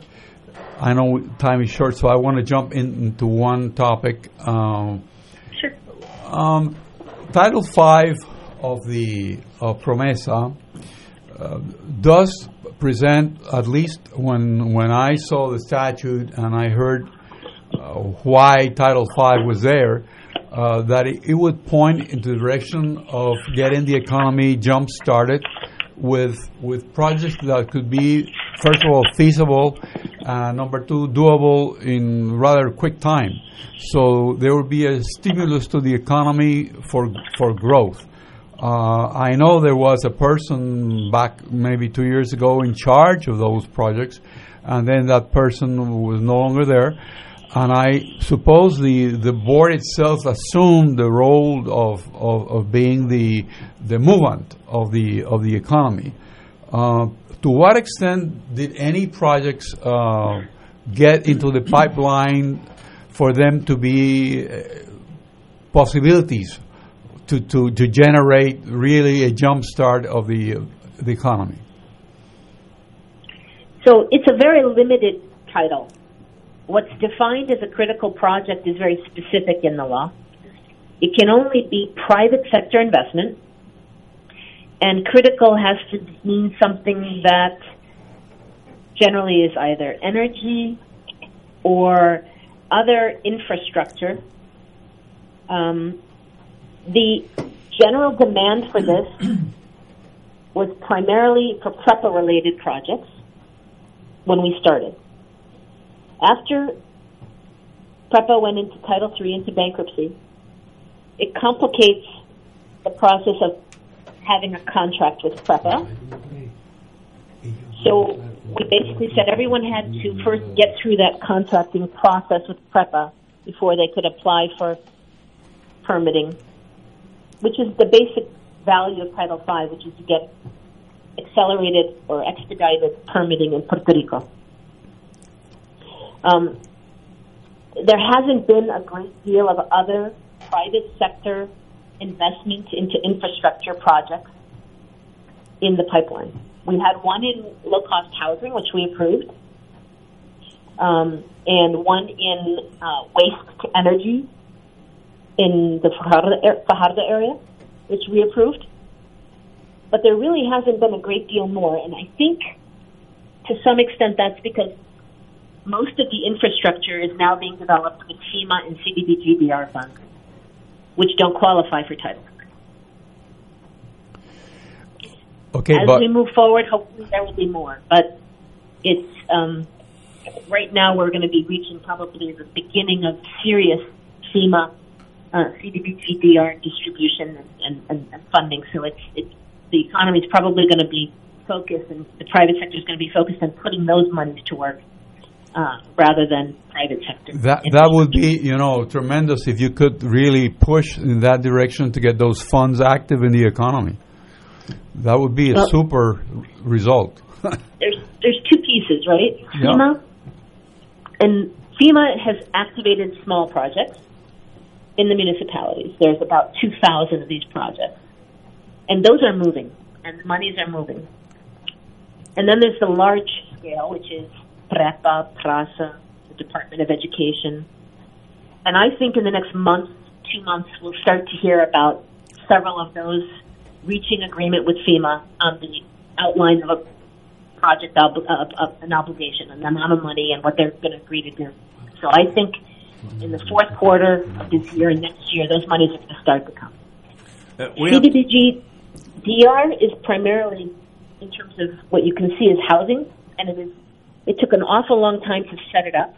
I know time is short, so I want to jump in, into one topic. Um, sure. Um, Title Five of the of Promesa uh, does present, at least when when I saw the statute and I heard uh, why Title V was there, uh, that it, it would point into the direction of getting the economy jump started with with projects that could be first of all feasible, uh, number two doable in rather quick time. So there would be a stimulus to the economy for for growth. Uh, I know there was a person back maybe two years ago in charge of those projects, and then that person was no longer there. And I suppose the, the board itself assumed the role of, of, of being the the movement of the of the economy. Uh, to what extent did any projects uh, get into the pipeline for them to be uh, possibilities to, to, to generate really a jump start of the, the economy? So it's a very limited title. What's defined as a critical project is very specific in the law. It can only be private sector investment, and critical has to mean something that generally is either energy or other infrastructure. Um, the general demand for this was primarily for PREPA related projects when we started. After PREPA went into Title III, into bankruptcy, it complicates the process of having a contract with PREPA. So we basically said everyone had to first get through that contracting process with PREPA before they could apply for permitting, which is the basic value of Title V, which is to get accelerated or expedited permitting in Puerto Rico. Um, there hasn't been a great deal of other private sector investment into infrastructure projects in the pipeline. We had one in low cost housing, which we approved, um, and one in uh, waste to energy in the Fajardo, Fajardo area, which we approved. But there really hasn't been a great deal more, and I think to some extent that's because most of the infrastructure is now being developed with FEMA and CDBG-DR funds, which don't qualify for Title Okay, As but we move forward, hopefully there will be more. But it's um, right now we're going to be reaching probably the beginning of serious FEMA, uh, CDBG-DR distribution and, and, and funding. So it's it's the economy is probably going to be focused, and the private sector is going to be focused on putting those monies to work uh, rather than private sector. that that would be you know tremendous if you could really push in that direction to get those funds active in the economy. That would be a Well- super result. there's there's two pieces, right? Yeah. FEMA and FEMA has activated small projects in the municipalities. There's about 2,000 of these projects, and those are moving, and the monies are moving. And then there's the large scale, which is PREPA, PRASA, the Department of Education. And I think in the next month, two months, we'll start to hear about several of those reaching agreement with FEMA on the outline of a project ob- an obligation the amount of money and what they're going to agree to do. So I think in the fourth quarter of this year and next year, those monies are going to start to come. Uh, CDBG DR is primarily, in terms of what you can see, is housing, and it is. It took an awful long time to set it up,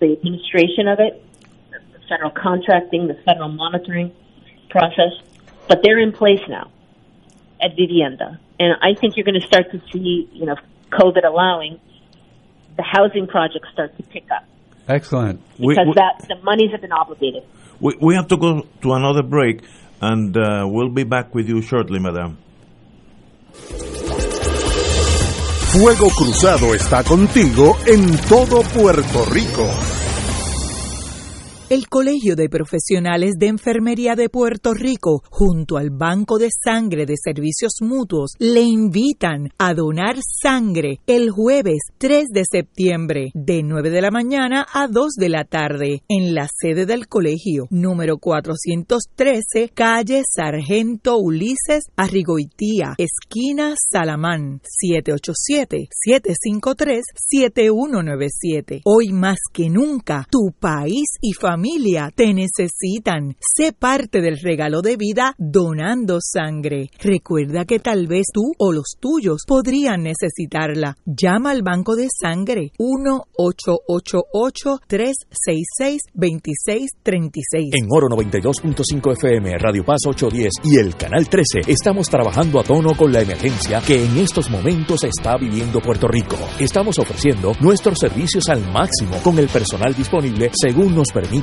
the administration of it, the federal contracting, the federal monitoring process, but they're in place now at Vivienda, and I think you're going to start to see, you know, COVID allowing, the housing projects start to pick up Excellent. We- because we- that the monies have been obligated. We, we have to go to another break, and uh, we'll be back with you shortly, madam. Fuego Cruzado está contigo en todo Puerto Rico. El Colegio de Profesionales de Enfermería de Puerto Rico, junto al Banco de Sangre de Servicios Mutuos, le invitan a donar sangre el jueves 3 de septiembre, de 9 de la mañana a 2 de la tarde, en la sede del colegio, número 413, calle Sargento Ulises Arrigoitía, esquina Salamán, 787-753-7197. Hoy más que nunca, tu país y familia te necesitan. Sé parte del regalo de vida donando sangre. Recuerda que tal vez tú o los tuyos podrían necesitarla. Llama al Banco de Sangre 1-888-366-2636. En Oro 92.5 FM, Radio Paz 810 y el Canal 13 estamos trabajando a tono con la emergencia que en estos momentos está viviendo Puerto Rico. Estamos ofreciendo nuestros servicios al máximo con el personal disponible según nos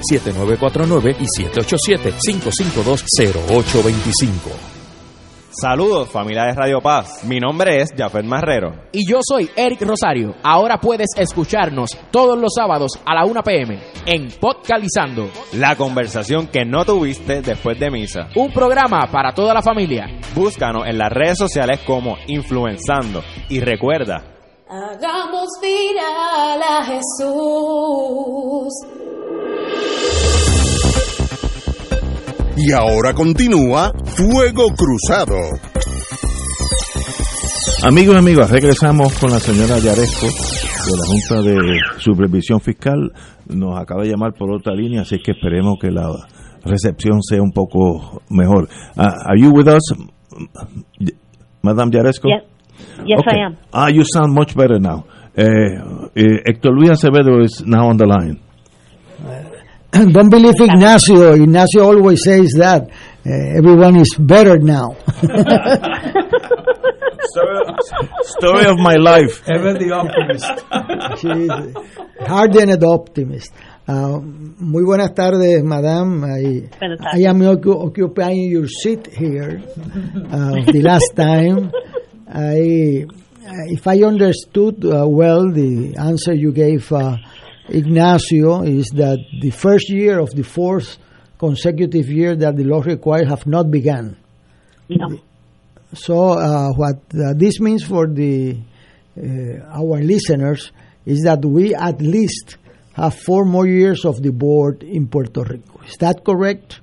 787-349-7949 y 787-552-0825. Saludos, familia de Radio Paz. Mi nombre es Jafet Marrero. Y yo soy Eric Rosario. Ahora puedes escucharnos todos los sábados a la 1 pm en Podcalizando, La conversación que no tuviste después de misa. un programa para toda la familia. Búscanos en las redes sociales como Influenzando. Y recuerda, Hagamos viral a Jesús. Y ahora continúa Fuego Cruzado. Amigos y amigas, regresamos con la señora Yaresco de la Junta de Supervisión Fiscal. Nos acaba de llamar por otra línea, así que esperemos que la recepción sea un poco mejor. Ah, are you with us, Madame Yaresco? Yes. Yes, Okay. I am. Ah, you sound much better now. Eh, eh, Héctor Luis Acevedo is now on the line. don't believe Ignacio. Ignacio always says that uh, everyone is better now. Story of my life. Ever the optimist. She's hardened optimist. Uh, muy buenas tardes, madam. I, I am occupying your seat here. Uh, the last time, I, if I understood uh, well, the answer you gave uh, Ignacio is that the first year of the fourth consecutive year that the law required have not begun. No. So uh, what uh, this means for the uh, our listeners is that we at least have four more years of the board in Puerto Rico. Is that correct?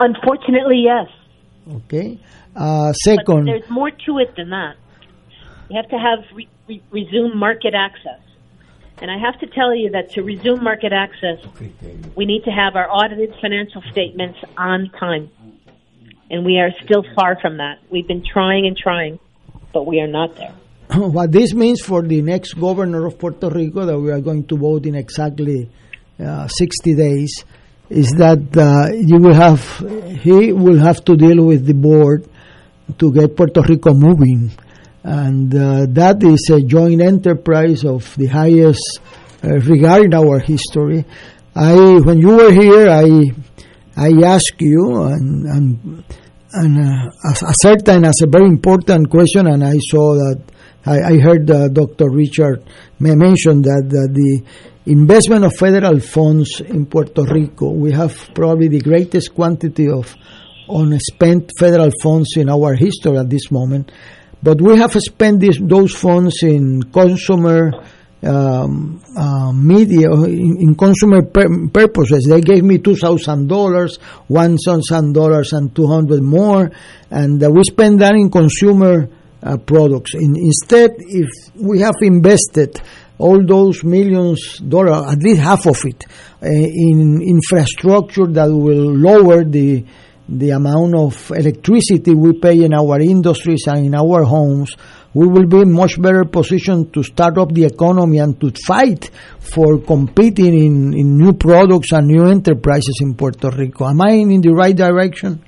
Unfortunately, yes. Okay. Uh, But there's more to it than that. You have to have re- re- resume market access. And I have to tell you that to resume market access, we need to have our audited financial statements on time. And we are still far from that. We've been trying and trying, but we are not there. what this means for the next governor of Puerto Rico that we are going to vote in exactly uh, 60 days is that uh, you will have he will have to deal with the board to get Puerto Rico moving and uh, that is a joint enterprise of the highest uh, regard in our history I when you were here I I asked you and and, and uh, a certain as a very important question and I saw that I, heard uh, Dr. Richard mention that, that the investment of federal funds in Puerto Rico, we have probably the greatest quantity of unspent federal funds in our history at this moment. But we have spent this, those funds in consumer um, uh, media, in, in consumer pur- purposes. They gave me $2,000, $1,000 and 200 more, and uh, we spend that in consumer uh, products. In, instead, if we have invested all those millions dollars, at least half of it, uh, in infrastructure that will lower the the amount of electricity we pay in our industries and in our homes, we will be much better position to start up the economy and to fight for competing in, in new products and new enterprises in Puerto Rico. Am I in the right direction?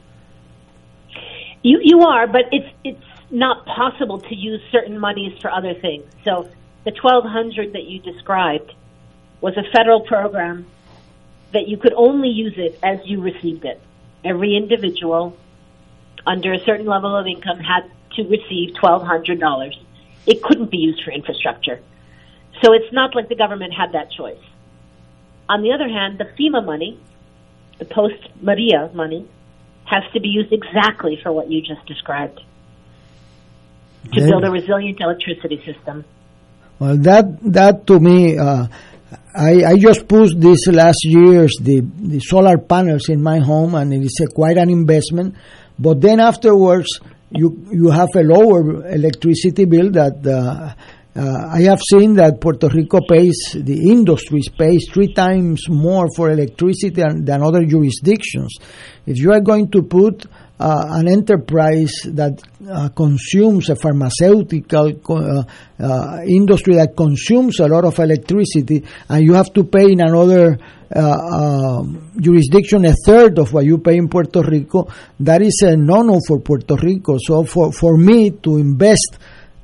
You you are, but it's it's not possible to use certain monies for other things. So the twelve hundred that you described was a federal program that you could only use it as you received it. Every individual under a certain level of income had to receive twelve hundred dollars. It couldn't be used for infrastructure. So it's not like the government had that choice. On the other hand, the FEMA money, the post Maria money, has to be used exactly for what you just described to build a resilient electricity system. Well, that that to me, uh, I I just put this last year's the the solar panels in my home, and it is a, quite an investment. But then afterwards, you you have a lower electricity bill that. Uh, uh, I have seen that Puerto Rico pays, the industry pays three times more for electricity than, than other jurisdictions. If you are going to put uh, an enterprise that uh, consumes a pharmaceutical uh, uh, industry that consumes a lot of electricity, and you have to pay in another uh, uh, jurisdiction a third of what you pay in Puerto Rico, that is a no-no for Puerto Rico. So for, for me to invest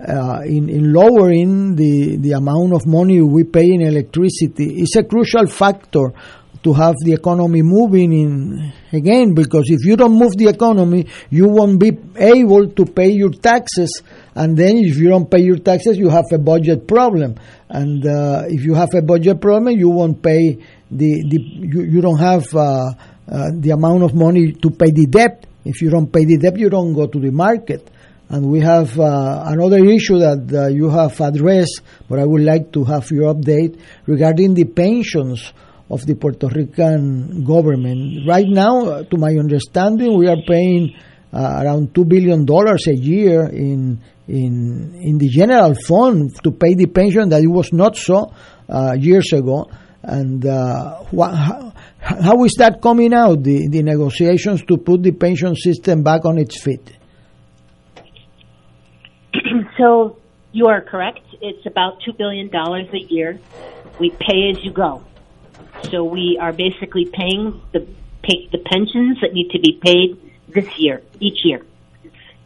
uh, in, in lowering the, the amount of money we pay in electricity is a crucial factor to have the economy moving in again because if you don't move the economy you won't be able to pay your taxes. And then if you don't pay your taxes you have a budget problem. And uh, if you have a budget problem you won't pay the, the you, you don't have uh, uh, the amount of money to pay the debt. If you don't pay the debt you don't go to the market. And we have uh, another issue that uh, you have addressed, but I would like to have your update regarding the pensions of the Puerto Rican government. Right now, uh, to my understanding, we are paying uh, around two billion dollars a year in in in the general fund to pay the pension that it was not so uh, years ago. And uh, how, is that coming out? The the negotiations to put the pension system back on its feet. so you are correct. It's about $2 billion a year. We pay as you go. So we are basically paying the pay, the pensions that need to be paid this year, each year.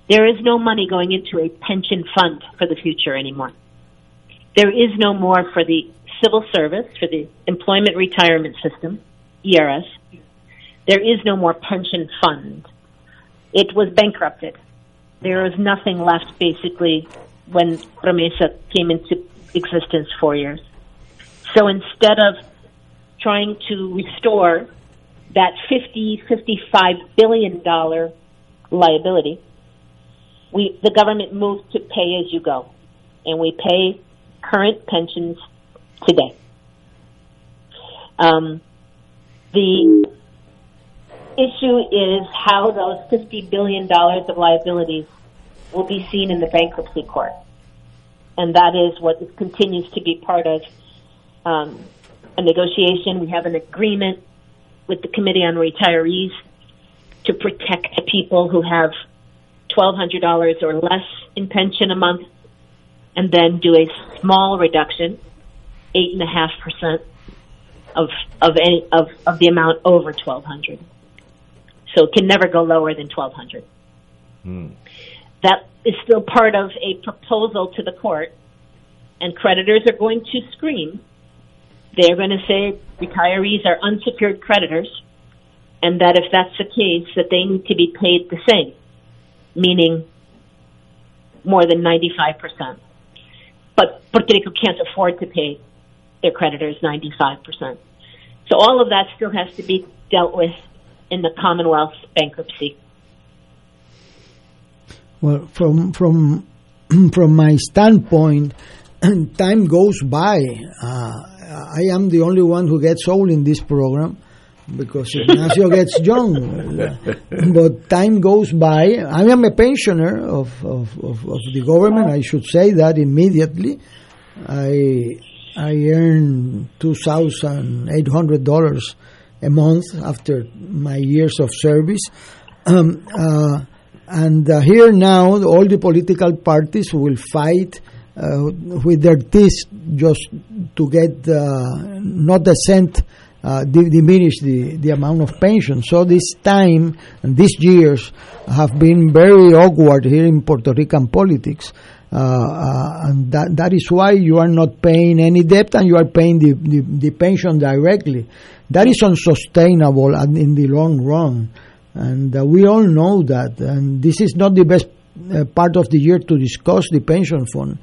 There is no money going into a pension fund for the future anymore. There is no more for the civil service, for the employment retirement system, ERS. There is no more pension fund. It was bankrupted. There is nothing left basically when Promesa came into existence four years. So instead of trying to restore that 50, 55 billion dollar liability, we, the government moved to pay as you go. And we pay current pensions today. Um, the issue is how those $50 billion of liabilities will be seen in the bankruptcy court. And that is what continues to be part of um, a negotiation. We have an agreement with the Committee on Retirees to protect people who have $1,200 or less in pension a month and then do a small reduction, 8.5% of, of, any, of, of the amount over 1200 So it can never go lower than 1200 Hmm. That is still part of a proposal to the court, and creditors are going to scream. They're going to say retirees are unsecured creditors, and that if that's the case, that they need to be paid the same, meaning more than 95%. But Puerto Rico can't afford to pay their creditors 95%. So all of that still has to be dealt with in the Commonwealth bankruptcy. Well, from from from my standpoint, time goes by. Uh, I am the only one who gets old in this program because Ignacio gets young. but time goes by. I am a pensioner of, of, of, of the government. I should say that immediately. I I earn two thousand eight hundred dollars a month after my years of service. Um, uh, and uh, here now, all the political parties will fight uh, with their teeth just to get uh, not a cent uh, di- diminish the, the amount of pension. So this time and these years have been very awkward here in Puerto Rican politics. Uh, uh, and that, that is why you are not paying any debt and you are paying the, the, the pension directly. That is unsustainable and in the long run. And uh, we all know that. And this is not the best part of the year to discuss the pension fund.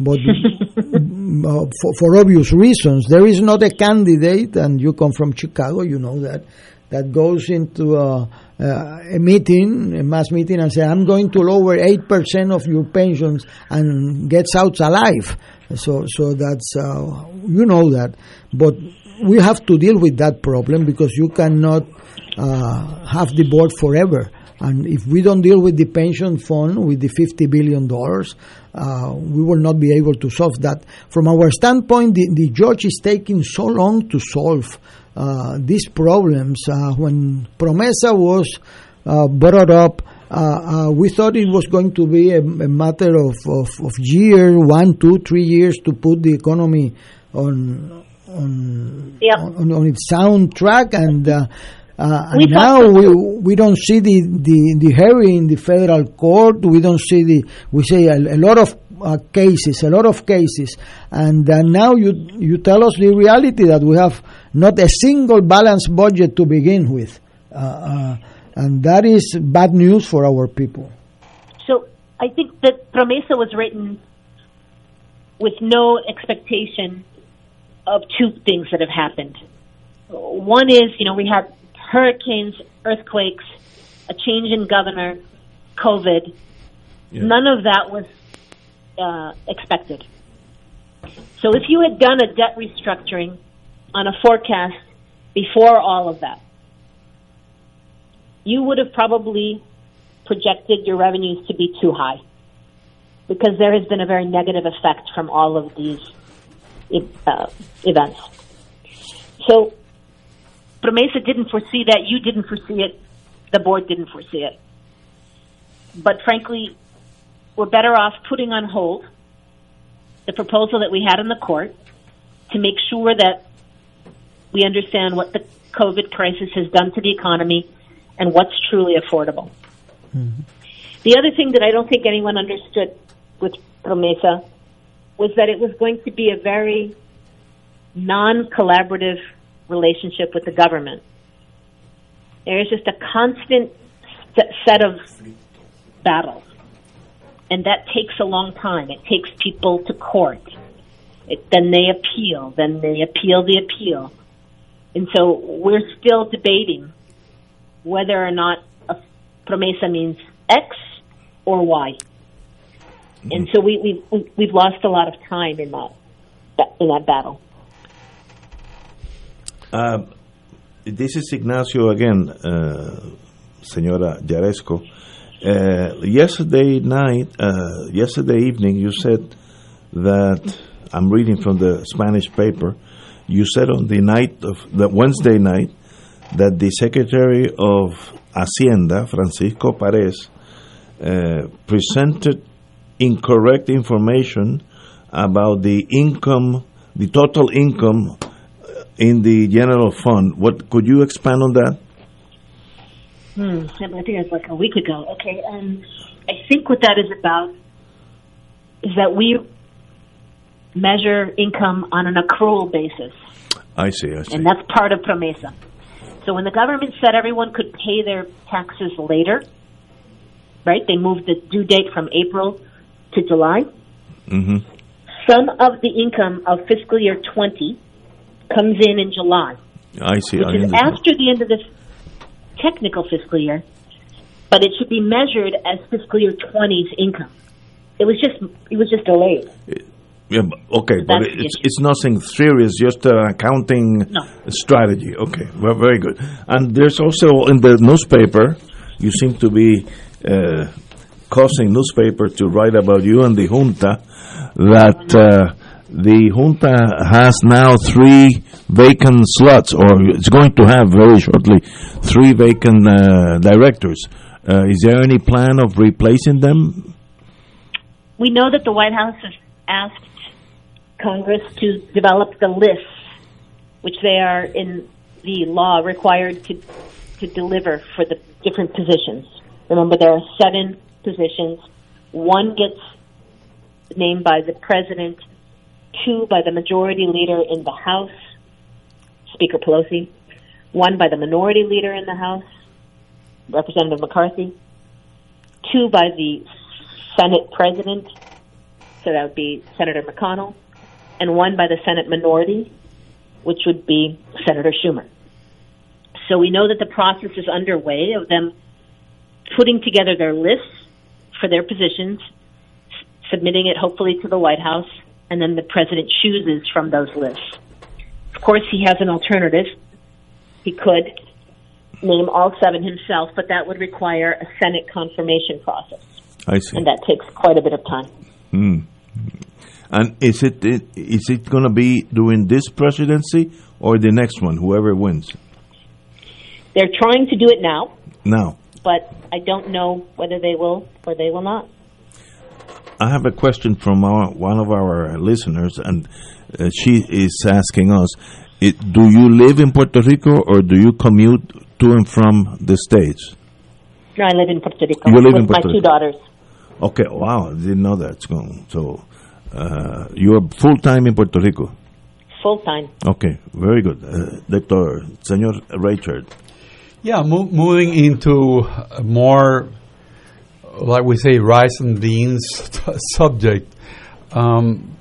But uh, for, for obvious reasons, there is not a candidate, and you come from Chicago, you know that, that goes into a, a meeting, a mass meeting, and say, I'm going to lower 8% of your pensions and gets out alive. So, so that's, uh, you know that. But we have to deal with that problem because you cannot uh, have the board forever. And if we don't deal with the pension fund, with the $50 billion, uh, we will not be able to solve that. From our standpoint, the, the judge is taking so long to solve uh, these problems. Uh, when Promesa was uh, brought up, uh, uh, we thought it was going to be a, a matter of, of, of year, one, two, three years to put the economy on on, on, on its sound track and uh, uh, and now we we don't see the, the, the hurry in the federal court. We don't see the we say a, a lot of uh, cases, a lot of cases, and uh, now you you tell us the reality that we have not a single balanced budget to begin with, uh, uh, and that is bad news for our people. So I think that Promesa was written with no expectation of two things that have happened. One is, you know, we had hurricanes, earthquakes, a change in governor, COVID. Yeah. None of that was uh, expected. So if you had done a debt restructuring on a forecast before all of that, you would have probably projected your revenues to be too high because there has been a very negative effect from all of these uh, events. So Promesa didn't foresee that. You didn't foresee it. The board didn't foresee it. But frankly, we're better off putting on hold the proposal that we had in the court to make sure that we understand what the COVID crisis has done to the economy and what's truly affordable. Mm-hmm. The other thing that I don't think anyone understood with Promesa was that it was going to be a very non-collaborative relationship with the government. There is just a constant set of battles, and that takes a long time. It takes people to court. It, then they appeal. Then they appeal the appeal, and so we're still debating whether or not a promesa means X or Y. And mm-hmm. so we, we, we- we've lost a lot of time in that in that battle. Uh, this is Ignacio again, uh, Senora Yaresco. Uh, yesterday night, uh, yesterday evening, you said that I'm reading from the Spanish paper. You said on the night of the Wednesday night that the Secretary of Hacienda, Francisco Pares, uh, presented incorrect information about the income, the total income in the general fund. What could you expand on that? Hmm, I think it was like a week ago. Okay, um, I think what that is about is that we measure income on an accrual basis, I see. I see. and that's part of Promesa. So when the government said everyone could pay their taxes later, right? They moved the due date from April to July. Mm-hmm. Some of the income of fiscal year 20 comes in in July, I see. I which is understand. after the end of this technical fiscal year, but it should be measured as fiscal year 20's income. It was just it was just delayed. Yeah, okay, but it's it's nothing serious, just an accounting No. strategy. Okay, well, very good. And there's also in the newspaper, you seem to be uh, causing newspaper to write about you and the junta that uh, the junta has now three vacant slots, or it's going to have very shortly three vacant uh, directors. Uh, is there any plan of replacing them? We know that the White House has asked Congress to develop the lists, which they are in the law required to to deliver for the different positions. Remember, there are seven positions. One gets named by the president, two by the majority leader in the House, Speaker Pelosi, one by the minority leader in the House, Representative McCarthy, two by the Senate president, so that would be Senator McConnell, and one by the Senate minority, which would be Senator Schumer. So we know that the process is underway of them putting together their lists for their positions, submitting it hopefully to the White House, and then the president chooses from those lists. Of course, he has an alternative. He could name all seven himself, but that would require a Senate confirmation process, I see. and that takes quite a bit of time. Hmm. And is it it- is it going to be during this presidency or the next one, whoever wins? They're trying to do it now, Now, but I don't know whether they will or they will not. I have a question from our, one of our listeners, and uh, she is asking us: it, Do you live in Puerto Rico or do you commute to and from the states? No, I live in Puerto Rico You live with in Puerto my two daughters. Okay, wow, I didn't know that. So, so uh, you're full time in Puerto Rico. Full time. Okay, very good, uh, Doctor Señor Richard. Yeah, mo- moving into more, like we say, rice and beans subject. Um,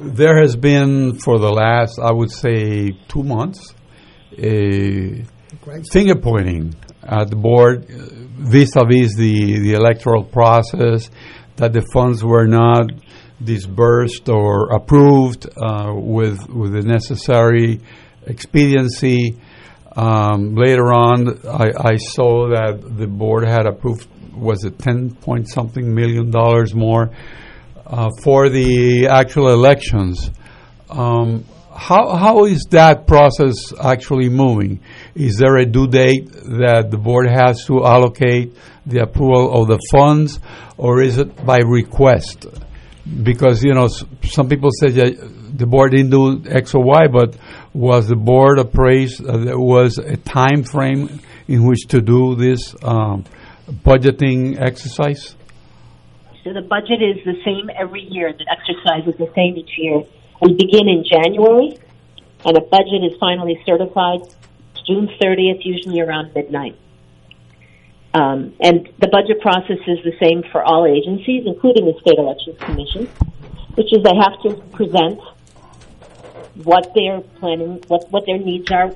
there has been for the last, I would say, two months, a finger pointing at the board vis-a-vis the, the electoral process, that the funds were not disbursed or approved uh, with with the necessary expediency. Um, later on, I, I saw that the board had approved was it ten point something million dollars more uh, for the actual elections. Um, how how is that process actually moving? Is there a due date that the board has to allocate the approval of the funds, or is it by request? because you know s- some people say that the board didn't do X or Y, but was the board appraised? Uh, there was a time frame in which to do this um, budgeting exercise. So the budget is the same every year. The exercise is the same each year. We begin in January, and a budget is finally certified June 30th, usually around midnight. Um, and the budget process is the same for all agencies, including the State Elections Commission, which is they have to present what they're planning, what, what their needs are,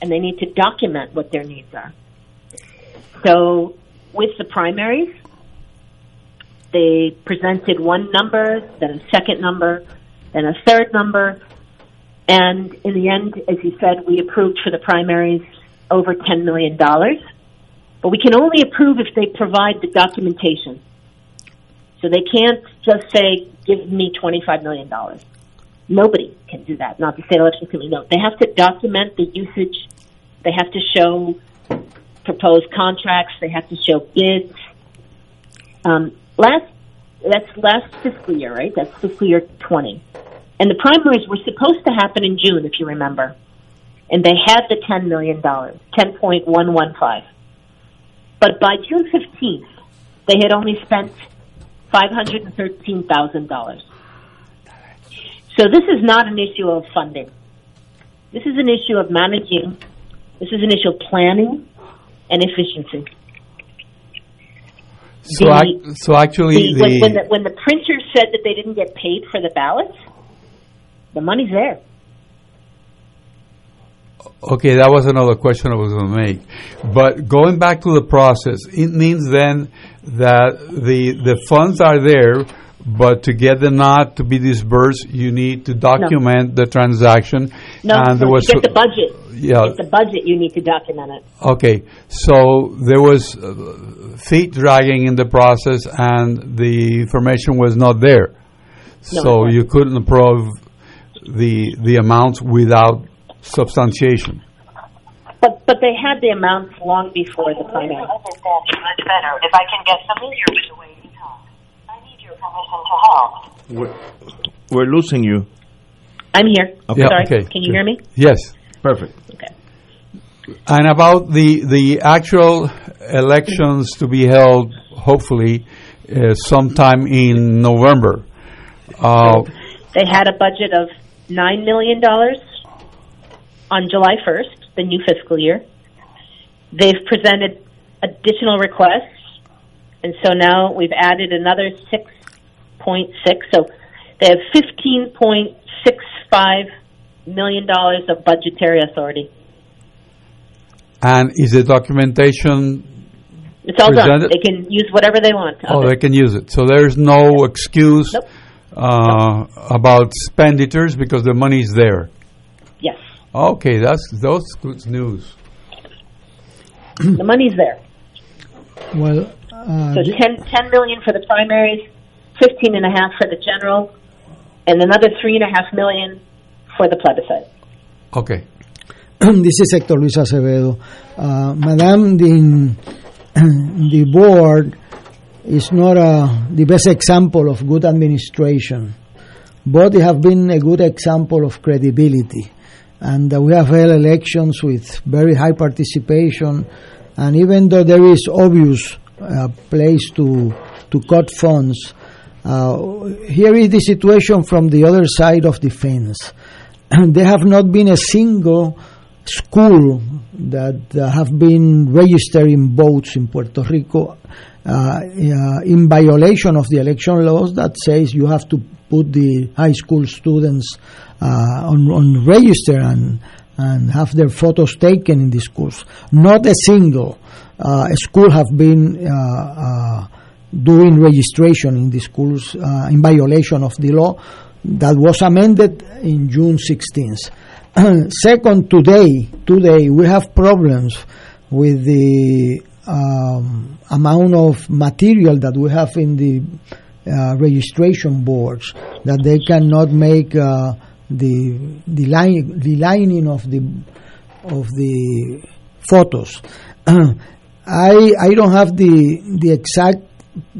and they need to document what their needs are. So with the primaries, they presented one number, then a second number, then a third number, and in the end, as you said, we approved for the primaries over $10 million. But we can only approve if they provide the documentation. So they can't just say, give me $25 million. Nobody can do that, not the state election committee. No, they have to document the usage. They have to show proposed contracts. They have to show bids. Um, last, that's last fiscal year, right? That's fiscal year 20. And the primaries were supposed to happen in June, if you remember. And they had the $10 million, 10.115. But by June 15th, they had only spent $513,000. So this is not an issue of funding. This is an issue of managing. This is an issue of planning and efficiency. So, The- so actually, The- when, the, when, the, when the printer said that they didn't get paid for the ballots, the money's there. Okay, that was another question I was going to make. But going back to the process, it means then that the the funds are there, but to get the not to be disbursed, you need to document the transaction. No, and there was to get the budget. Yeah. To get the budget, you need to document it. Okay, so there was uh, feet dragging in the process, and the information was not there. No, so it you couldn't approve the the amounts without substantiation. But but they had the amounts long before the primary. Much better. If I can get some easier with the way you talk. I need your permission to help. We're, we're losing you. I'm here. Okay. Sorry, okay, can you hear me? Yes. Perfect. And about the the actual elections to be held, hopefully, uh, sometime in November. Uh, They had a budget of nine million dollars on July first, the new fiscal year. They've presented additional requests, and so now we've added another six point six. So they have fifteen point six five million dollars of budgetary authority. And is the documentation? It's all done. presented? They can use whatever they want. of Oh, it. they can use it. So there's no excuse uh, about expenditures because the money is there. Yes, Okay, that's that's good news. the money's there. Well, uh, So the- 10, 10 million for the primaries, fifteen and a half for the general, and another three and a half million for the plebiscite. Okay. this is Hector Luis Acevedo. Uh, Madam, the, the board is not a, the best example of good administration, but they have been a good example of credibility. And uh, we have held elections with very high participation, and even though there is obvious uh, place to to cut funds, uh, here is the situation from the other side of the fence. there have not been a single school that uh, have been registering votes in Puerto Rico uh, uh, in violation of the election laws that says you have to put the high school students uh, on, on register and and have their photos taken in the schools. Not a single uh, school have been doing registration in the schools in violation of the law that was amended in June 16th. Second, today, today we have problems with the um, amount of material that we have in the uh, registration boards that they cannot make uh, the the line the lining of the of the photos. I I don't have the the exact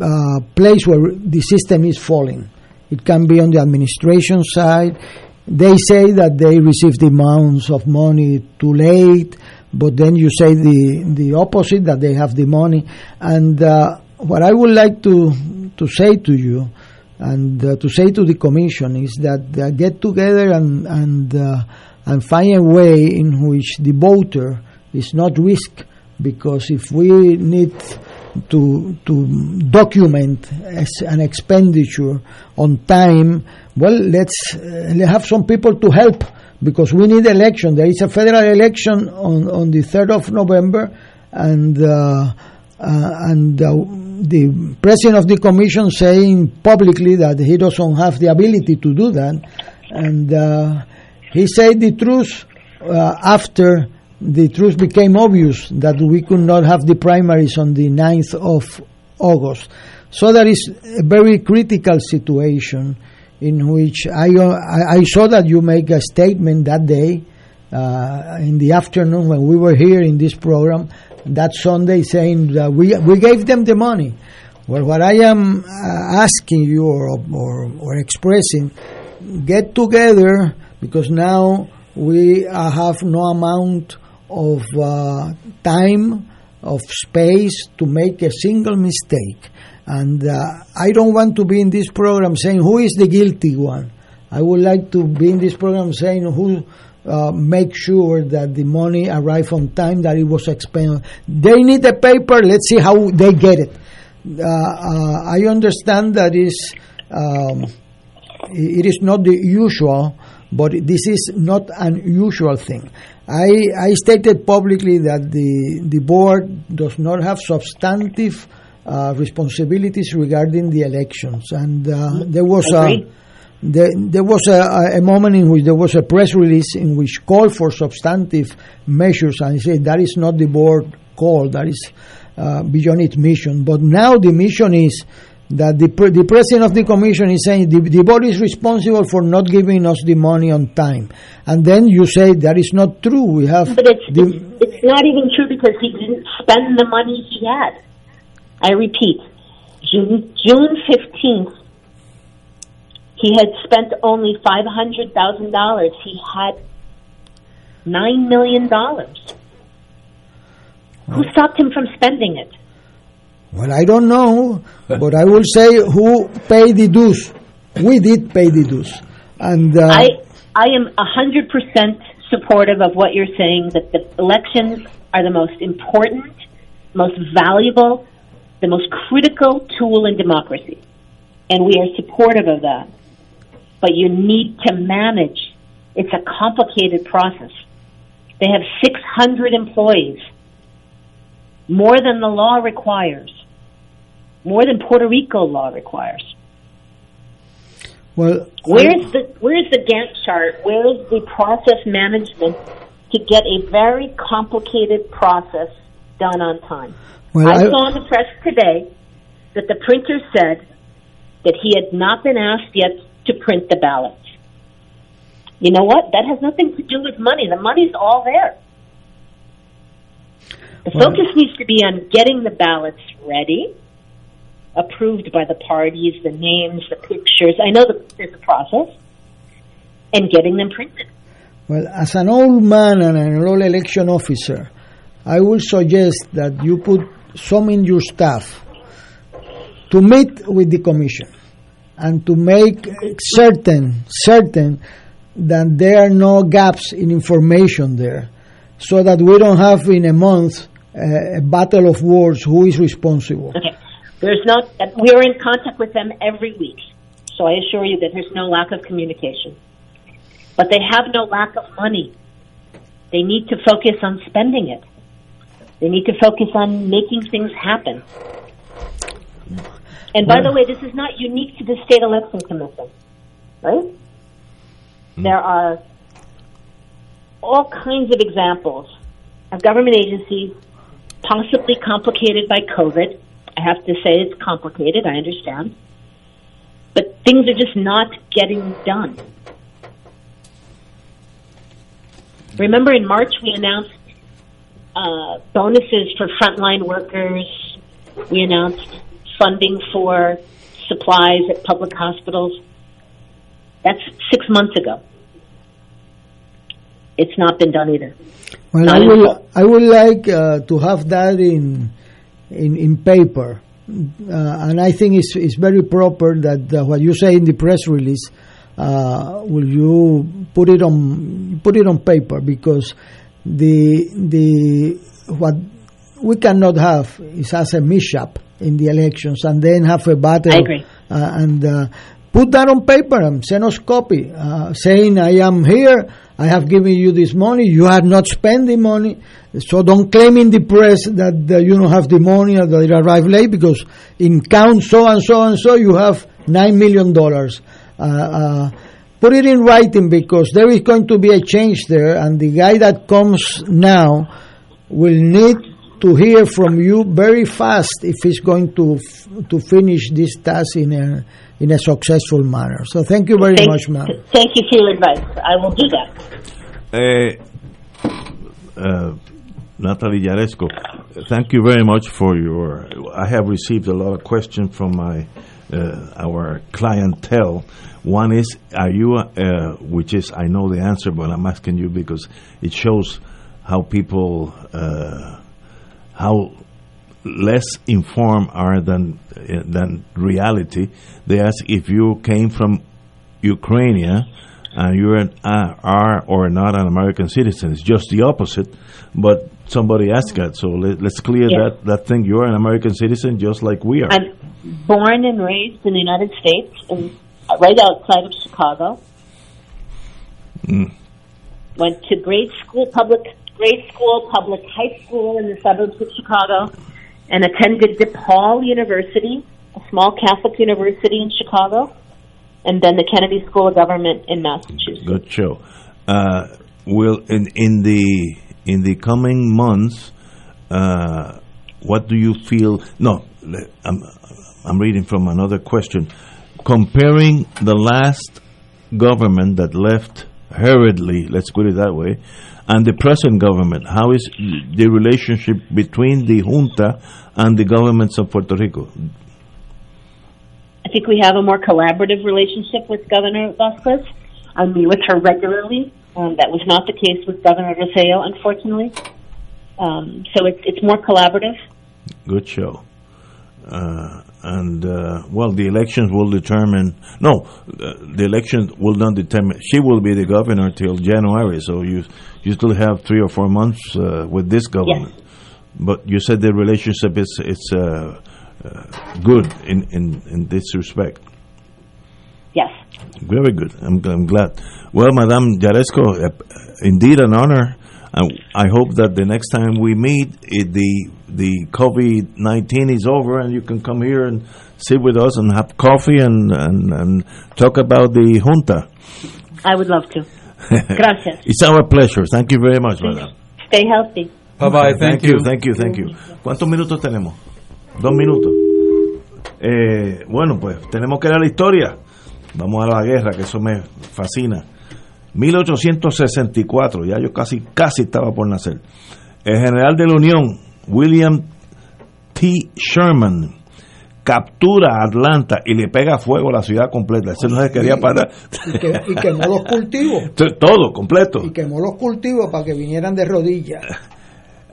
uh, place where the system is falling it can be on the administration side. They say that they received amounts of money too late, but then you say the the opposite that they have the money. And uh, what I would like to to say to you and uh, to say to the commission is that uh, get together and and uh, and find a way in which the voter is not risk because if we need to to document as an expenditure on time well let's uh, have some people to help because we need election. There is a federal election on on the 3rd of November and uh, uh, and uh, the president of the commission saying publicly that he doesn't have the ability to do that. And uh, he said the truth uh, after the truth became obvious that we could not have the primaries on the 9th of August. So that is a very critical situation in which I, I, saw that you make a statement that day uh, in the afternoon when we were here in this program that Sunday saying that we, we gave them the money. Well, what I am uh, asking you or, or, or expressing, get together because now we uh, have no amount of uh, time, of space to make a single mistake. And uh, I don't want to be in this program saying who is the guilty one. I would like to be in this program saying who uh, make sure that the money arrive on time, that it was expended. They need the paper. Let's see how they get it. Uh, uh, I understand that is um, it is not the usual, but this is not an usual thing. I, I stated publicly that the, the board does not have substantive uh, responsibilities regarding the elections, and uh, there was a there, there was a, a, moment in which there was a press release in which called for substantive measures, and I said that is not the board call, that is uh, beyond its mission. But now the mission is that the, pre- the president of the commission is saying the, the board is responsible for not giving us the money on time. And then you say that is not true. We have. But it's, the, it's, it's not even true because he didn't spend the money he had. I repeat, June, June 15th, he had spent only $500,000. He had $9 million. Who stopped him from spending it? Well, I don't know, but I will say who paid the dues. We did pay the dues. And uh, I, I am 100% supportive of what you're saying that the elections are the most important, most valuable, the most critical tool in democracy. And we are supportive of that. But you need to manage. It's a complicated process. They have 600 employees, more than the law requires, more than Puerto Rico law requires. Well, where's the where's the Gantt chart? Where's the process management to get a very complicated process done on time? Well, I, I- saw in the press today that the printer said that he had not been asked yet to print the ballots. You know what? That has nothing to do with money. The money's all there. The Well- focus needs to be on getting the ballots ready, approved by the parties, the names, the pictures. I know that there's a process, and getting them printed. Well, as an old man and an old election officer, I will suggest that you put some in your staff to meet with the commission and to make certain certain that there are no gaps in information there, so that we don't have in a month uh, a battle of words who is responsible. Okay. There's not. We are in contact with them every week, so I assure you that there's no lack of communication. But they have no lack of money. They need to focus on spending it. They need to focus on making things happen. And by the way, this is not unique to the state election commission, right? Hmm. There are all kinds of examples of government agencies possibly complicated by COVID. I have to say it's complicated, I understand. But things are just not getting done. Remember in March we announced uh, bonuses for frontline workers. We announced funding for supplies at public hospitals. That's six months ago. It's not been done either. Well, Not I would. I would like uh, to have that in in in paper, uh, and I think it's it's very proper that uh, what you say in the press release. Uh, will you put it on put it on paper because the the what we cannot have is as a mishap in the elections and then have a battle uh, and uh, put that on paper and send us copy uh, saying I am here, I have given you this money, you have not spent the money, so don't claim in the press that you don't have the money or that it arrived late because in count so and so and so you have nine million dollars. Uh, uh, put it in writing because there is going to be a change there, and the guy that comes now will need to hear from you very fast if he's going to f- to finish this task in a in a successful manner. So thank you very Thank- much, ma'am. Thank you for your advice. I will do that. Uh, uh, Natalie Yaresco, thank you very much for your. I have received a lot of questions from my uh, our clientele. One is, are you, uh, which is I know the answer, but I'm asking you because it shows how people, uh, how less informed are than than reality. They ask if you came from Ukraine and you're an, uh, are or not an American citizen. It's just the opposite. But somebody asked that, so let, let's clear that that thing. You're an American citizen, just like we are. I'm born and raised in the United States, in, right outside of Chicago. Mm. Went to grade school, public grade school, public high school in the suburbs of Chicago, and attended DePaul University, a small Catholic university in Chicago, and then the Kennedy School of Government in Massachusetts. Good show. Uh, will in in the in the coming months, uh, what do you feel? No, I'm I'm reading from another question. Comparing the last government that left hurriedly, let's put it that way, and the present government, how is the relationship between the junta and the governments of Puerto Rico? I think we have a more collaborative relationship with Governor Vasquez. I meet with her regularly. Um, that was not the case with Governor Roseo, unfortunately. Um, so it's it's more collaborative. Good show. Uh, and uh, well, the elections will determine. No, uh, the elections will not determine. She will be the governor till January, so you you still have three or four months uh, with this government. But you said the relationship is it's uh, uh, good in, in in this respect. Yes. Very good. I'm, I'm glad. Well, Madame Yaresco, uh, indeed an honor. I, I hope that the next time we meet, it, the the COVID nineteen is over, and you can come here and sit with us and have coffee and and, and talk about the junta. I would love to. Gracias. it's our pleasure. Thank you very much, Madame. Stay healthy. Thank you, thank you, thank you. ¿Cuántos minutos tenemos? Dos minutos. Eh, bueno, pues tenemos que dar la historia. Vamos a la guerra, que eso me fascina. 1864, ya yo casi, casi estaba por nacer. El general de la Unión, William T. Sherman, captura Atlanta y le pega fuego a la ciudad completa. Ese no se quería parar. Y, que- y quemó los cultivos. Todo, completo. Y quemó los cultivos para que vinieran de rodillas.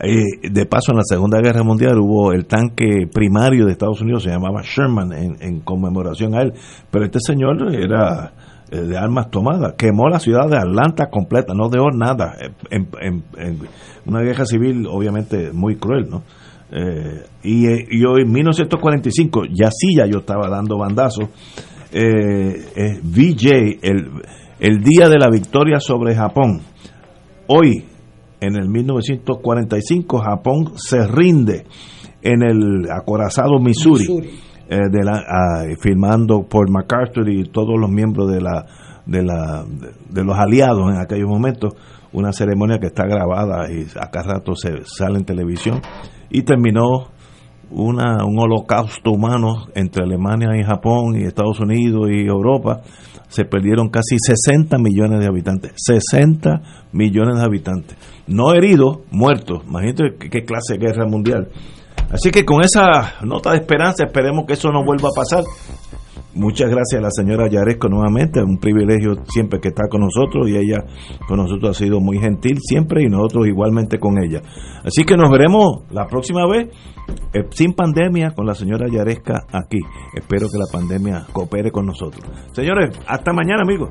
Eh, de paso, en la Segunda Guerra Mundial hubo el tanque primario de Estados Unidos, se llamaba Sherman, en, en conmemoración a él. Pero este señor era de armas tomadas, quemó la ciudad de Atlanta completa, no dejó nada. eh, una guerra civil, obviamente, muy cruel, ¿no? Eh, y, eh, y hoy, en 1945, ya sí, ya yo estaba dando bandazos. Eh, eh, VJ, el, el día de la victoria sobre Japón. Hoy, en el 1945, Japón se rinde en el acorazado Missouri, eh, de la, ah, firmando por MacArthur y todos los miembros de la de la de los aliados en aquellos momentos una ceremonia que está grabada y acá rato se sale en televisión y terminó una, un holocausto humano entre Alemania y Japón y Estados Unidos y Europa. Se perdieron casi 60 millones de habitantes. 60 millones de habitantes. No heridos, muertos. Imagínate qué clase de guerra mundial. Así que con esa nota de esperanza esperemos que eso no vuelva a pasar. Muchas gracias a la señora Yaresco nuevamente, un privilegio siempre que está con nosotros y ella con nosotros ha sido muy gentil siempre y nosotros igualmente con ella. Así que nos veremos la próxima vez eh, sin pandemia con la señora Yaresca aquí. Espero que la pandemia coopere con nosotros. Señores, hasta mañana amigos.